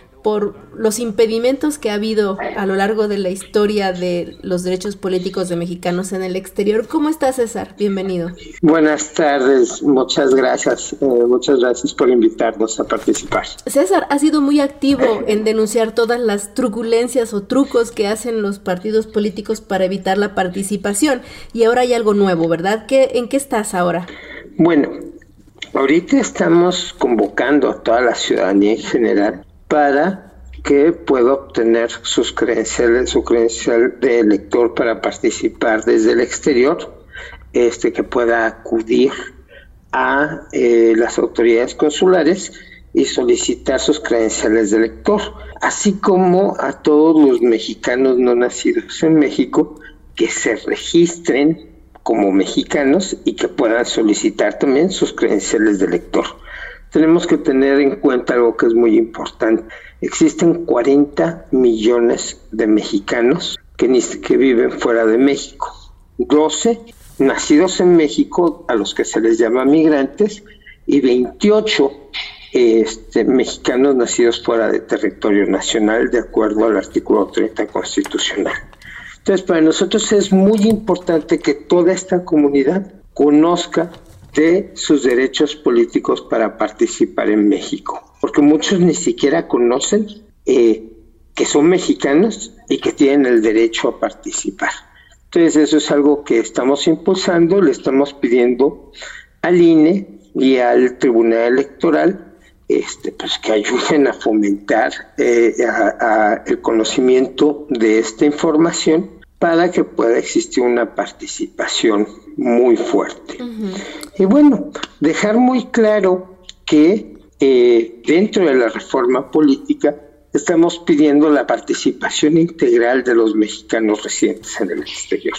Speaker 2: por los impedimentos que ha habido a lo largo de la historia de los derechos políticos de mexicanos en el exterior. ¿Cómo estás, César? Bienvenido.
Speaker 6: Buenas tardes, muchas gracias, eh, muchas gracias por invitarnos a participar.
Speaker 2: César ha sido muy activo en denunciar todas las truculencias o trucos que hacen los partidos políticos para evitar la participación y ahora hay algo nuevo, ¿verdad? ¿Qué, ¿En qué estás ahora?
Speaker 6: Bueno, ahorita estamos convocando a toda la ciudadanía en general para que pueda obtener sus credenciales, su credencial de elector para participar desde el exterior, este que pueda acudir a eh, las autoridades consulares y solicitar sus credenciales de elector, así como a todos los mexicanos no nacidos en México que se registren como mexicanos y que puedan solicitar también sus credenciales de elector tenemos que tener en cuenta algo que es muy importante. Existen 40 millones de mexicanos que, que viven fuera de México. 12 nacidos en México, a los que se les llama migrantes, y 28 este, mexicanos nacidos fuera de territorio nacional, de acuerdo al artículo 30 constitucional. Entonces, para nosotros es muy importante que toda esta comunidad conozca de sus derechos políticos para participar en México, porque muchos ni siquiera conocen eh, que son mexicanos y que tienen el derecho a participar. Entonces eso es algo que estamos impulsando, le estamos pidiendo al INE y al Tribunal Electoral este, pues que ayuden a fomentar eh, el conocimiento de esta información para que pueda existir una participación muy fuerte. Y bueno, dejar muy claro que eh, dentro de la reforma política estamos pidiendo la participación integral de los mexicanos residentes en el exterior.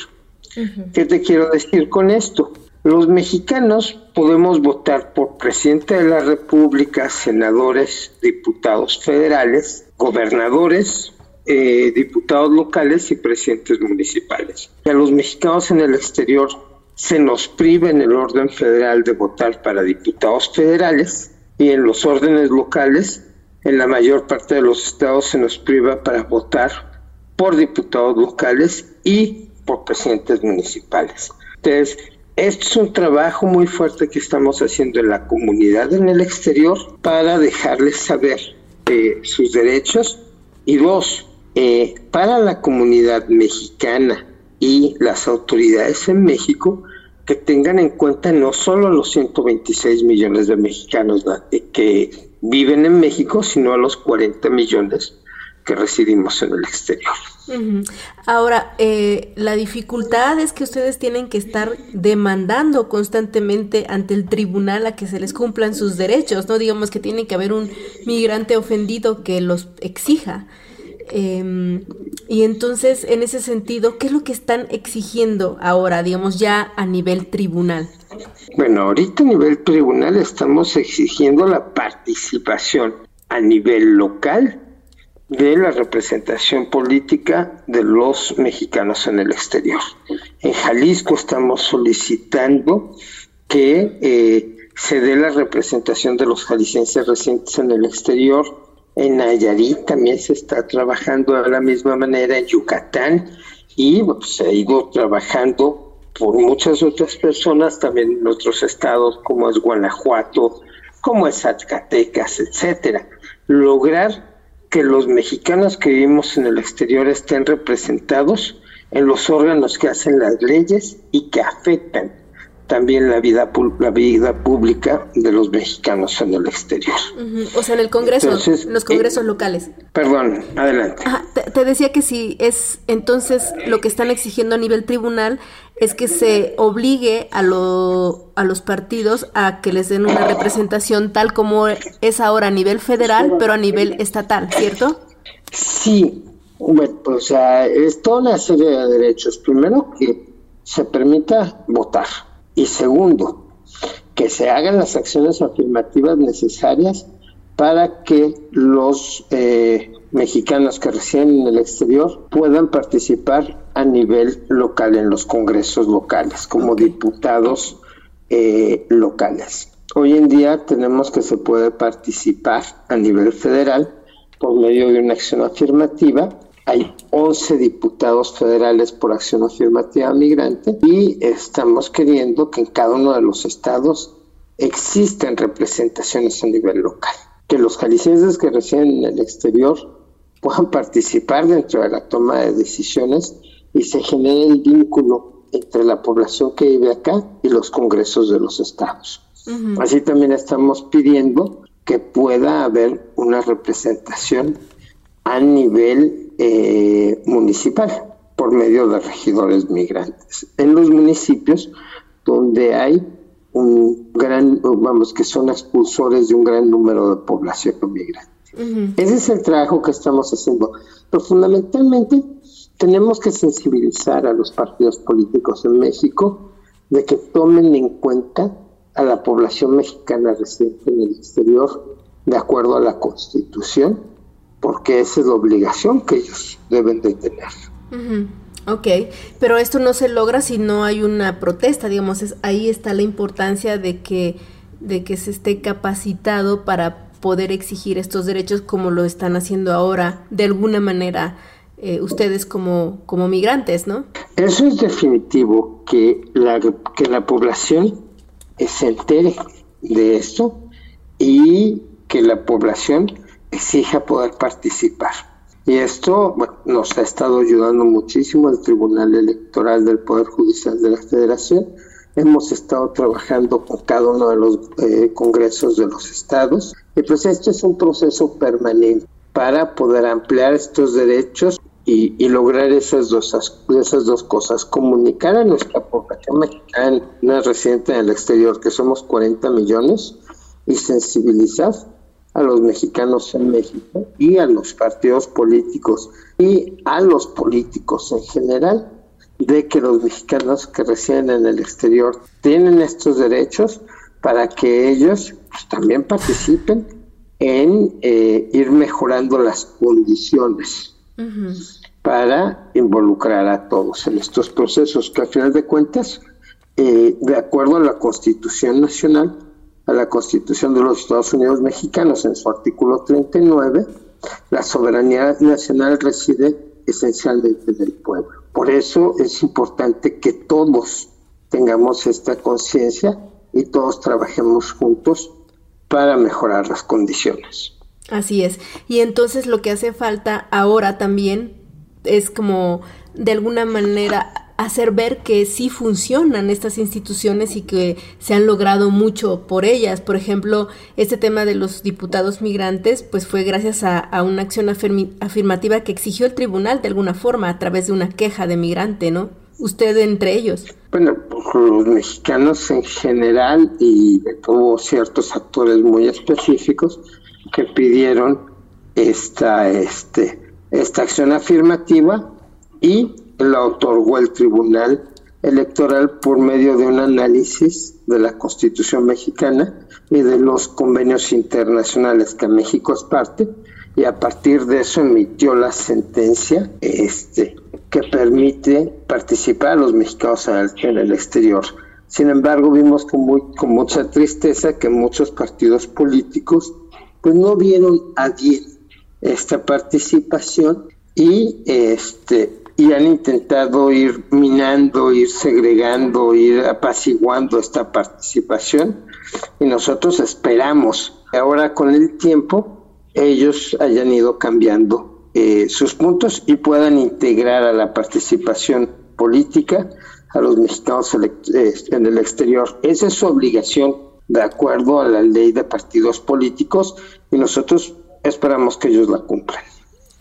Speaker 6: ¿Qué te quiero decir con esto? Los mexicanos podemos votar por presidente de la República, senadores, diputados federales, gobernadores, eh, diputados locales y presidentes municipales. Y a los mexicanos en el exterior se nos priva en el orden federal de votar para diputados federales y en los órdenes locales, en la mayor parte de los estados se nos priva para votar por diputados locales y por presidentes municipales. Entonces, esto es un trabajo muy fuerte que estamos haciendo en la comunidad en el exterior para dejarles saber eh, sus derechos y dos, eh, para la comunidad mexicana y las autoridades en México que tengan en cuenta no solo los 126 millones de mexicanos que viven en México, sino a los 40 millones que residimos en el exterior.
Speaker 2: Ahora, eh, la dificultad es que ustedes tienen que estar demandando constantemente ante el tribunal a que se les cumplan sus derechos, no digamos que tiene que haber un migrante ofendido que los exija. Em, y entonces, en ese sentido, ¿qué es lo que están exigiendo ahora, digamos, ya a nivel tribunal?
Speaker 6: Bueno, ahorita a nivel tribunal estamos exigiendo la participación a nivel local de la representación política de los mexicanos en el exterior. En Jalisco estamos solicitando que eh, se dé la representación de los jaliscienses residentes en el exterior en Nayarit también se está trabajando de la misma manera, en Yucatán, y se ha ido trabajando por muchas otras personas, también en otros estados como es Guanajuato, como es Zacatecas, etcétera. Lograr que los mexicanos que vivimos en el exterior estén representados en los órganos que hacen las leyes y que afectan también la vida, la vida pública de los mexicanos en el exterior.
Speaker 2: O sea, en el Congreso, en los congresos eh, locales.
Speaker 6: Perdón, adelante.
Speaker 2: te, decía que si es entonces lo que están exigiendo a nivel tribunal es que se obligue a, lo, a los partidos a que les den una representación tal como es ahora a nivel federal, pero a nivel estatal, ¿cierto?
Speaker 6: Sí, bueno, o sea, es toda una serie de derechos. Primero, que se permita votar y segundo, que se hagan las acciones afirmativas necesarias para que los eh, mexicanos que residen en el exterior puedan participar a nivel local en los congresos locales como diputados eh, locales. Hoy en día tenemos que se puede participar a nivel federal por medio de una acción afirmativa hay 11 diputados federales por acción afirmativa migrante y estamos queriendo que en cada uno de los estados existen representaciones a nivel local. Que los jaliscienses que residen en el exterior puedan participar dentro de la toma de decisiones y se genere el vínculo entre la población que vive acá y los congresos de los estados. Así también estamos pidiendo que pueda haber una representación a nivel eh, municipal por medio de regidores migrantes. En los municipios donde hay un gran, vamos, que son expulsores de un gran número de población migrante. Ese es el trabajo que estamos haciendo. Pero fundamentalmente tenemos que sensibilizar a los partidos políticos en México de que tomen en cuenta a la población mexicana residente en el exterior de acuerdo a la Constitución porque esa es la obligación que ellos deben de tener.
Speaker 2: Ok, pero esto no se logra si no hay una protesta, digamos, es, ahí está la importancia de que, de que se esté capacitado para poder exigir estos derechos como lo están haciendo ahora, de alguna manera, eh, ustedes como, como migrantes, ¿no?
Speaker 6: Eso es definitivo, que la, que la población se entere de esto y que la población exija poder participar. Y esto nos ha estado ayudando muchísimo el Tribunal Electoral del Poder Judicial de la Federación. Hemos estado trabajando con cada uno de los eh, congresos de los estados. Y pues esto es un proceso permanente para poder ampliar estos derechos y, y lograr esas dos, esas dos cosas, comunicar a nuestra población mexicana residente en el exterior, que somos 40 millones, y sensibilizar a los mexicanos en México y a los partidos políticos y a los políticos en general de que los mexicanos que residen en el exterior tienen estos derechos para que ellos pues, también participen en eh, ir mejorando las condiciones para involucrar a todos en estos procesos que al final de cuentas, eh, de acuerdo a la Constitución Nacional, a la Constitución de los Estados Unidos Mexicanos en su artículo 39, la soberanía nacional reside esencialmente en el pueblo. Por eso es importante que todos tengamos esta conciencia y todos trabajemos juntos para mejorar las condiciones.
Speaker 2: Así es. Y entonces lo que hace falta ahora también es como de alguna manera hacer ver que sí funcionan estas instituciones y que se han logrado mucho por ellas. Por ejemplo, este tema de los diputados migrantes, pues fue gracias a, una acción afirmativa que exigió el tribunal de alguna forma a través de una queja de migrante, ¿no? Usted entre ellos.
Speaker 6: Bueno, los mexicanos en general y hubo ciertos actores muy específicos que pidieron esta, este, esta acción afirmativa y la otorgó el Tribunal Electoral por medio de un análisis de la Constitución mexicana y de los convenios internacionales que México es parte y a partir de eso emitió la sentencia este que permite participar a los mexicanos en el, exterior. Sin embargo, vimos con, muy, con mucha tristeza que muchos partidos políticos pues no vieron a bien esta participación y este y han intentado ir minando, ir segregando, ir apaciguando esta participación y nosotros esperamos ahora con el tiempo ellos hayan ido cambiando eh, sus puntos y puedan integrar a la participación política a los mexicanos eh, en el exterior. Esa es su obligación de acuerdo a la ley de partidos políticos y nosotros esperamos que ellos la cumplan.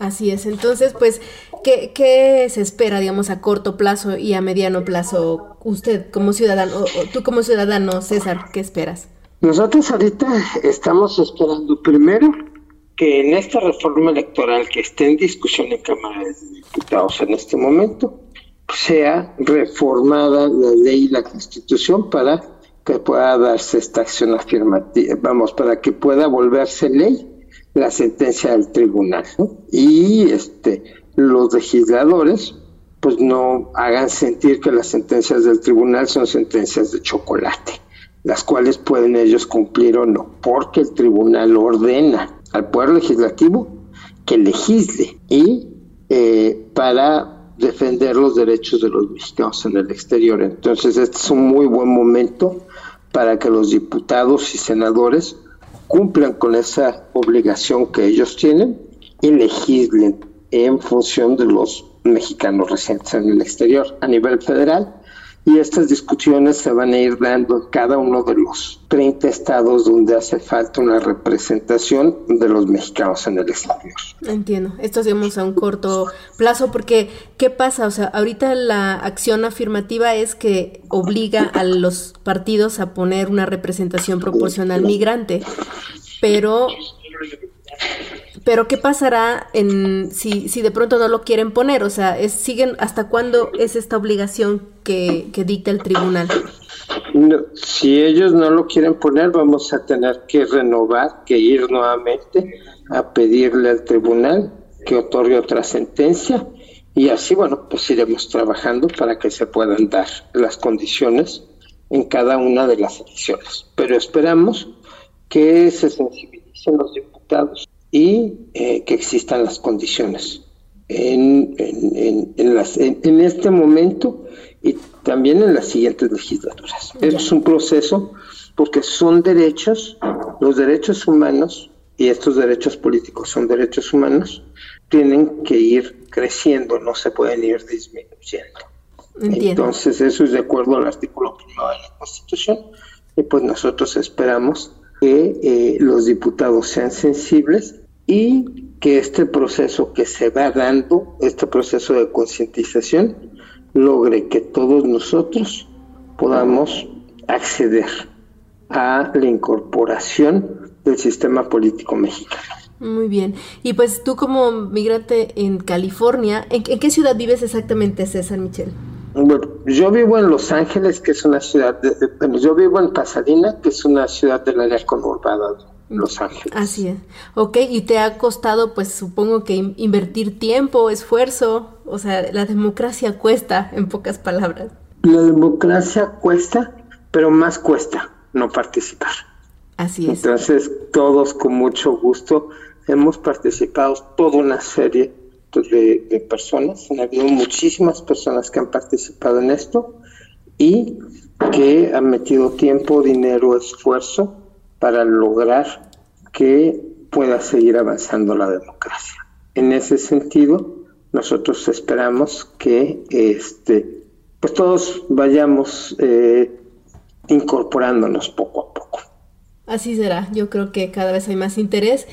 Speaker 2: Así es, entonces pues, ¿qué, se espera, digamos, a corto plazo y a mediano plazo? Usted como ciudadano, o tú como ciudadano, César, ¿qué esperas?
Speaker 6: Nosotros ahorita estamos esperando primero que en esta reforma electoral que esté en discusión en Cámara de Diputados en este momento, sea reformada la ley y la constitución para que pueda darse esta acción afirmativa, vamos, para que pueda volverse ley la sentencia del tribunal y este los legisladores pues no hagan sentir que las sentencias del tribunal son sentencias de chocolate, las cuales pueden ellos cumplir o no, porque el tribunal ordena al poder legislativo que legisle y eh, para defender los derechos de los mexicanos en el exterior. Entonces este es un muy buen momento para que los diputados y senadores cumplan con esa obligación que ellos tienen y legislen en función de los mexicanos residentes en el exterior a nivel federal. Y estas discusiones se van a ir dando en cada uno de los 30 estados donde hace falta una representación de los mexicanos en el exterior.
Speaker 2: Entiendo. Esto hacemos a un corto plazo porque, ¿qué pasa? O sea, ahorita la acción afirmativa es que obliga a los partidos a poner una representación proporcional migrante, pero pero ¿qué pasará en si, si de pronto no lo quieren poner? O sea, es, siguen ¿hasta cuándo es esta obligación que, que dicta el tribunal?
Speaker 6: si ellos no lo quieren poner, vamos a tener que renovar, que ir nuevamente a pedirle al tribunal que otorgue otra sentencia y así, bueno, pues iremos trabajando para que se puedan dar las condiciones en cada una de las elecciones. Pero esperamos que se sensibilicen los diputados y eh, que existan las condiciones en, en, en, las, en, este momento y también en las siguientes legislaturas. Es un proceso porque son derechos, los derechos humanos y estos derechos políticos son derechos humanos, tienen que ir creciendo, no se pueden ir disminuyendo. Entonces eso es de acuerdo al artículo primero de la Constitución y pues nosotros esperamos que eh, los diputados sean sensibles y que este proceso que se va dando, este proceso de concientización, logre que todos nosotros podamos acceder a la incorporación del sistema político mexicano.
Speaker 2: Muy bien. Y pues tú como migrante en California, ¿en, en qué ciudad vives exactamente, César Michel?
Speaker 6: Bueno, yo vivo en Los Ángeles, que es una ciudad, de, bueno, yo vivo en Pasadena, que es una ciudad del área conurbada Los Ángeles.
Speaker 2: Así es. Ok, y te ha costado, pues supongo que in- invertir tiempo, esfuerzo, o sea, la democracia cuesta, en pocas palabras.
Speaker 6: La democracia cuesta, pero más cuesta no participar.
Speaker 2: Así es.
Speaker 6: Entonces, todos con mucho gusto hemos participado, toda una serie de, de personas, han habido muchísimas personas que han participado en esto y que han metido tiempo, dinero, esfuerzo para lograr que pueda seguir avanzando la democracia. En ese sentido, nosotros esperamos que este, pues todos vayamos eh, incorporándonos poco a poco.
Speaker 2: Así será. Yo creo que cada vez hay más interés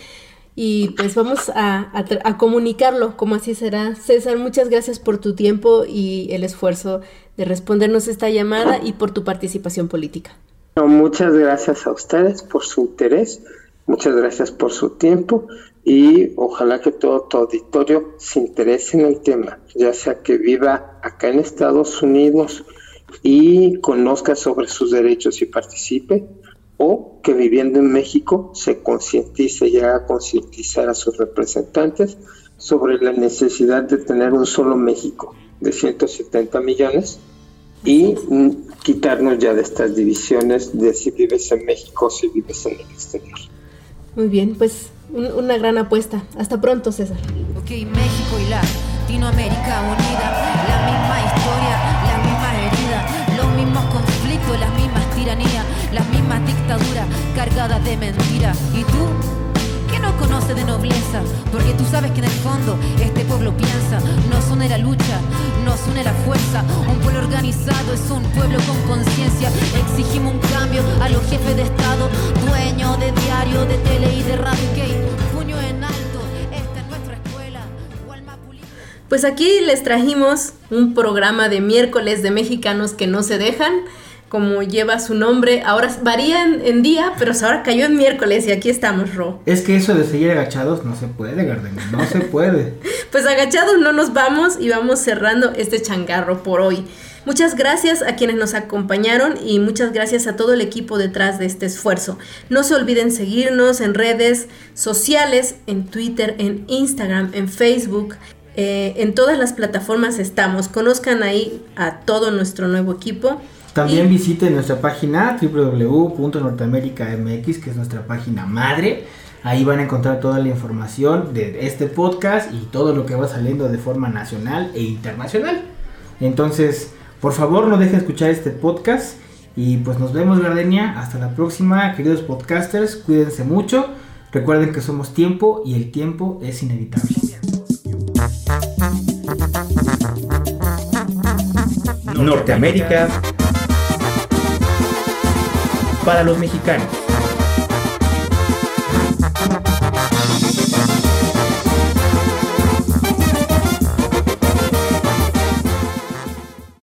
Speaker 2: y pues vamos a, a comunicarlo como así será. César, muchas gracias por tu tiempo y el esfuerzo de respondernos esta llamada y por tu participación política.
Speaker 6: No, muchas gracias a ustedes por su interés, muchas gracias por su tiempo y ojalá que todo tu auditorio se interese en el tema, ya sea que viva acá en Estados Unidos y conozca sobre sus derechos y participe, o que viviendo en México se concientice y haga concientizar a sus representantes sobre la necesidad de tener un solo México de 170 millones y mm, quitarnos ya de estas divisiones de si vives en México o si vives en el exterior.
Speaker 2: Muy bien, pues un- una gran apuesta. Hasta pronto, César.
Speaker 9: Ok, México y Latinoamérica unida, la misma historia, las mismas heridas, los mismos conflictos, las mismas tiranías, las mismas dictaduras cargadas de mentiras. ¿Y tú? ¿Qué no conoces de nobleza? Porque tú sabes que en el fondo este pueblo piensa, nos une la lucha, nos une la fuerza. Un pueblo organizado es un pueblo con conciencia. Exigimos un cambio a los jefes de Estado, dueños de diario, de tele y de radio. Ok, puño en alto, esta es nuestra escuela.
Speaker 2: Pues aquí les trajimos un programa de miércoles de mexicanos que no se dejan, como lleva su nombre. Ahora varía en, en día, pero ahora cayó en miércoles y aquí estamos, Ro.
Speaker 4: Es que eso de seguir agachados no se puede, Gardenia, no se puede.
Speaker 2: Pues agachados no nos vamos y vamos cerrando este changarro por hoy. Muchas gracias a quienes nos acompañaron y muchas gracias a todo el equipo detrás de este esfuerzo. No se olviden seguirnos en redes sociales, en Twitter, en Instagram, en Facebook. eh, en todas las plataformas estamos. Conozcan ahí a todo nuestro nuevo equipo.
Speaker 4: También
Speaker 2: Y-
Speaker 4: visiten nuestra página www.norteamericamx, que es nuestra página madre. Ahí van a encontrar toda la información de este podcast y todo lo que va saliendo de forma nacional e internacional. Entonces, por favor, no dejen de escuchar este podcast. Y pues nos vemos, Gardenia. Hasta la próxima, queridos podcasters. Cuídense mucho. Recuerden que somos tiempo y el tiempo es inevitable.
Speaker 1: Norteamérica para los mexicanos.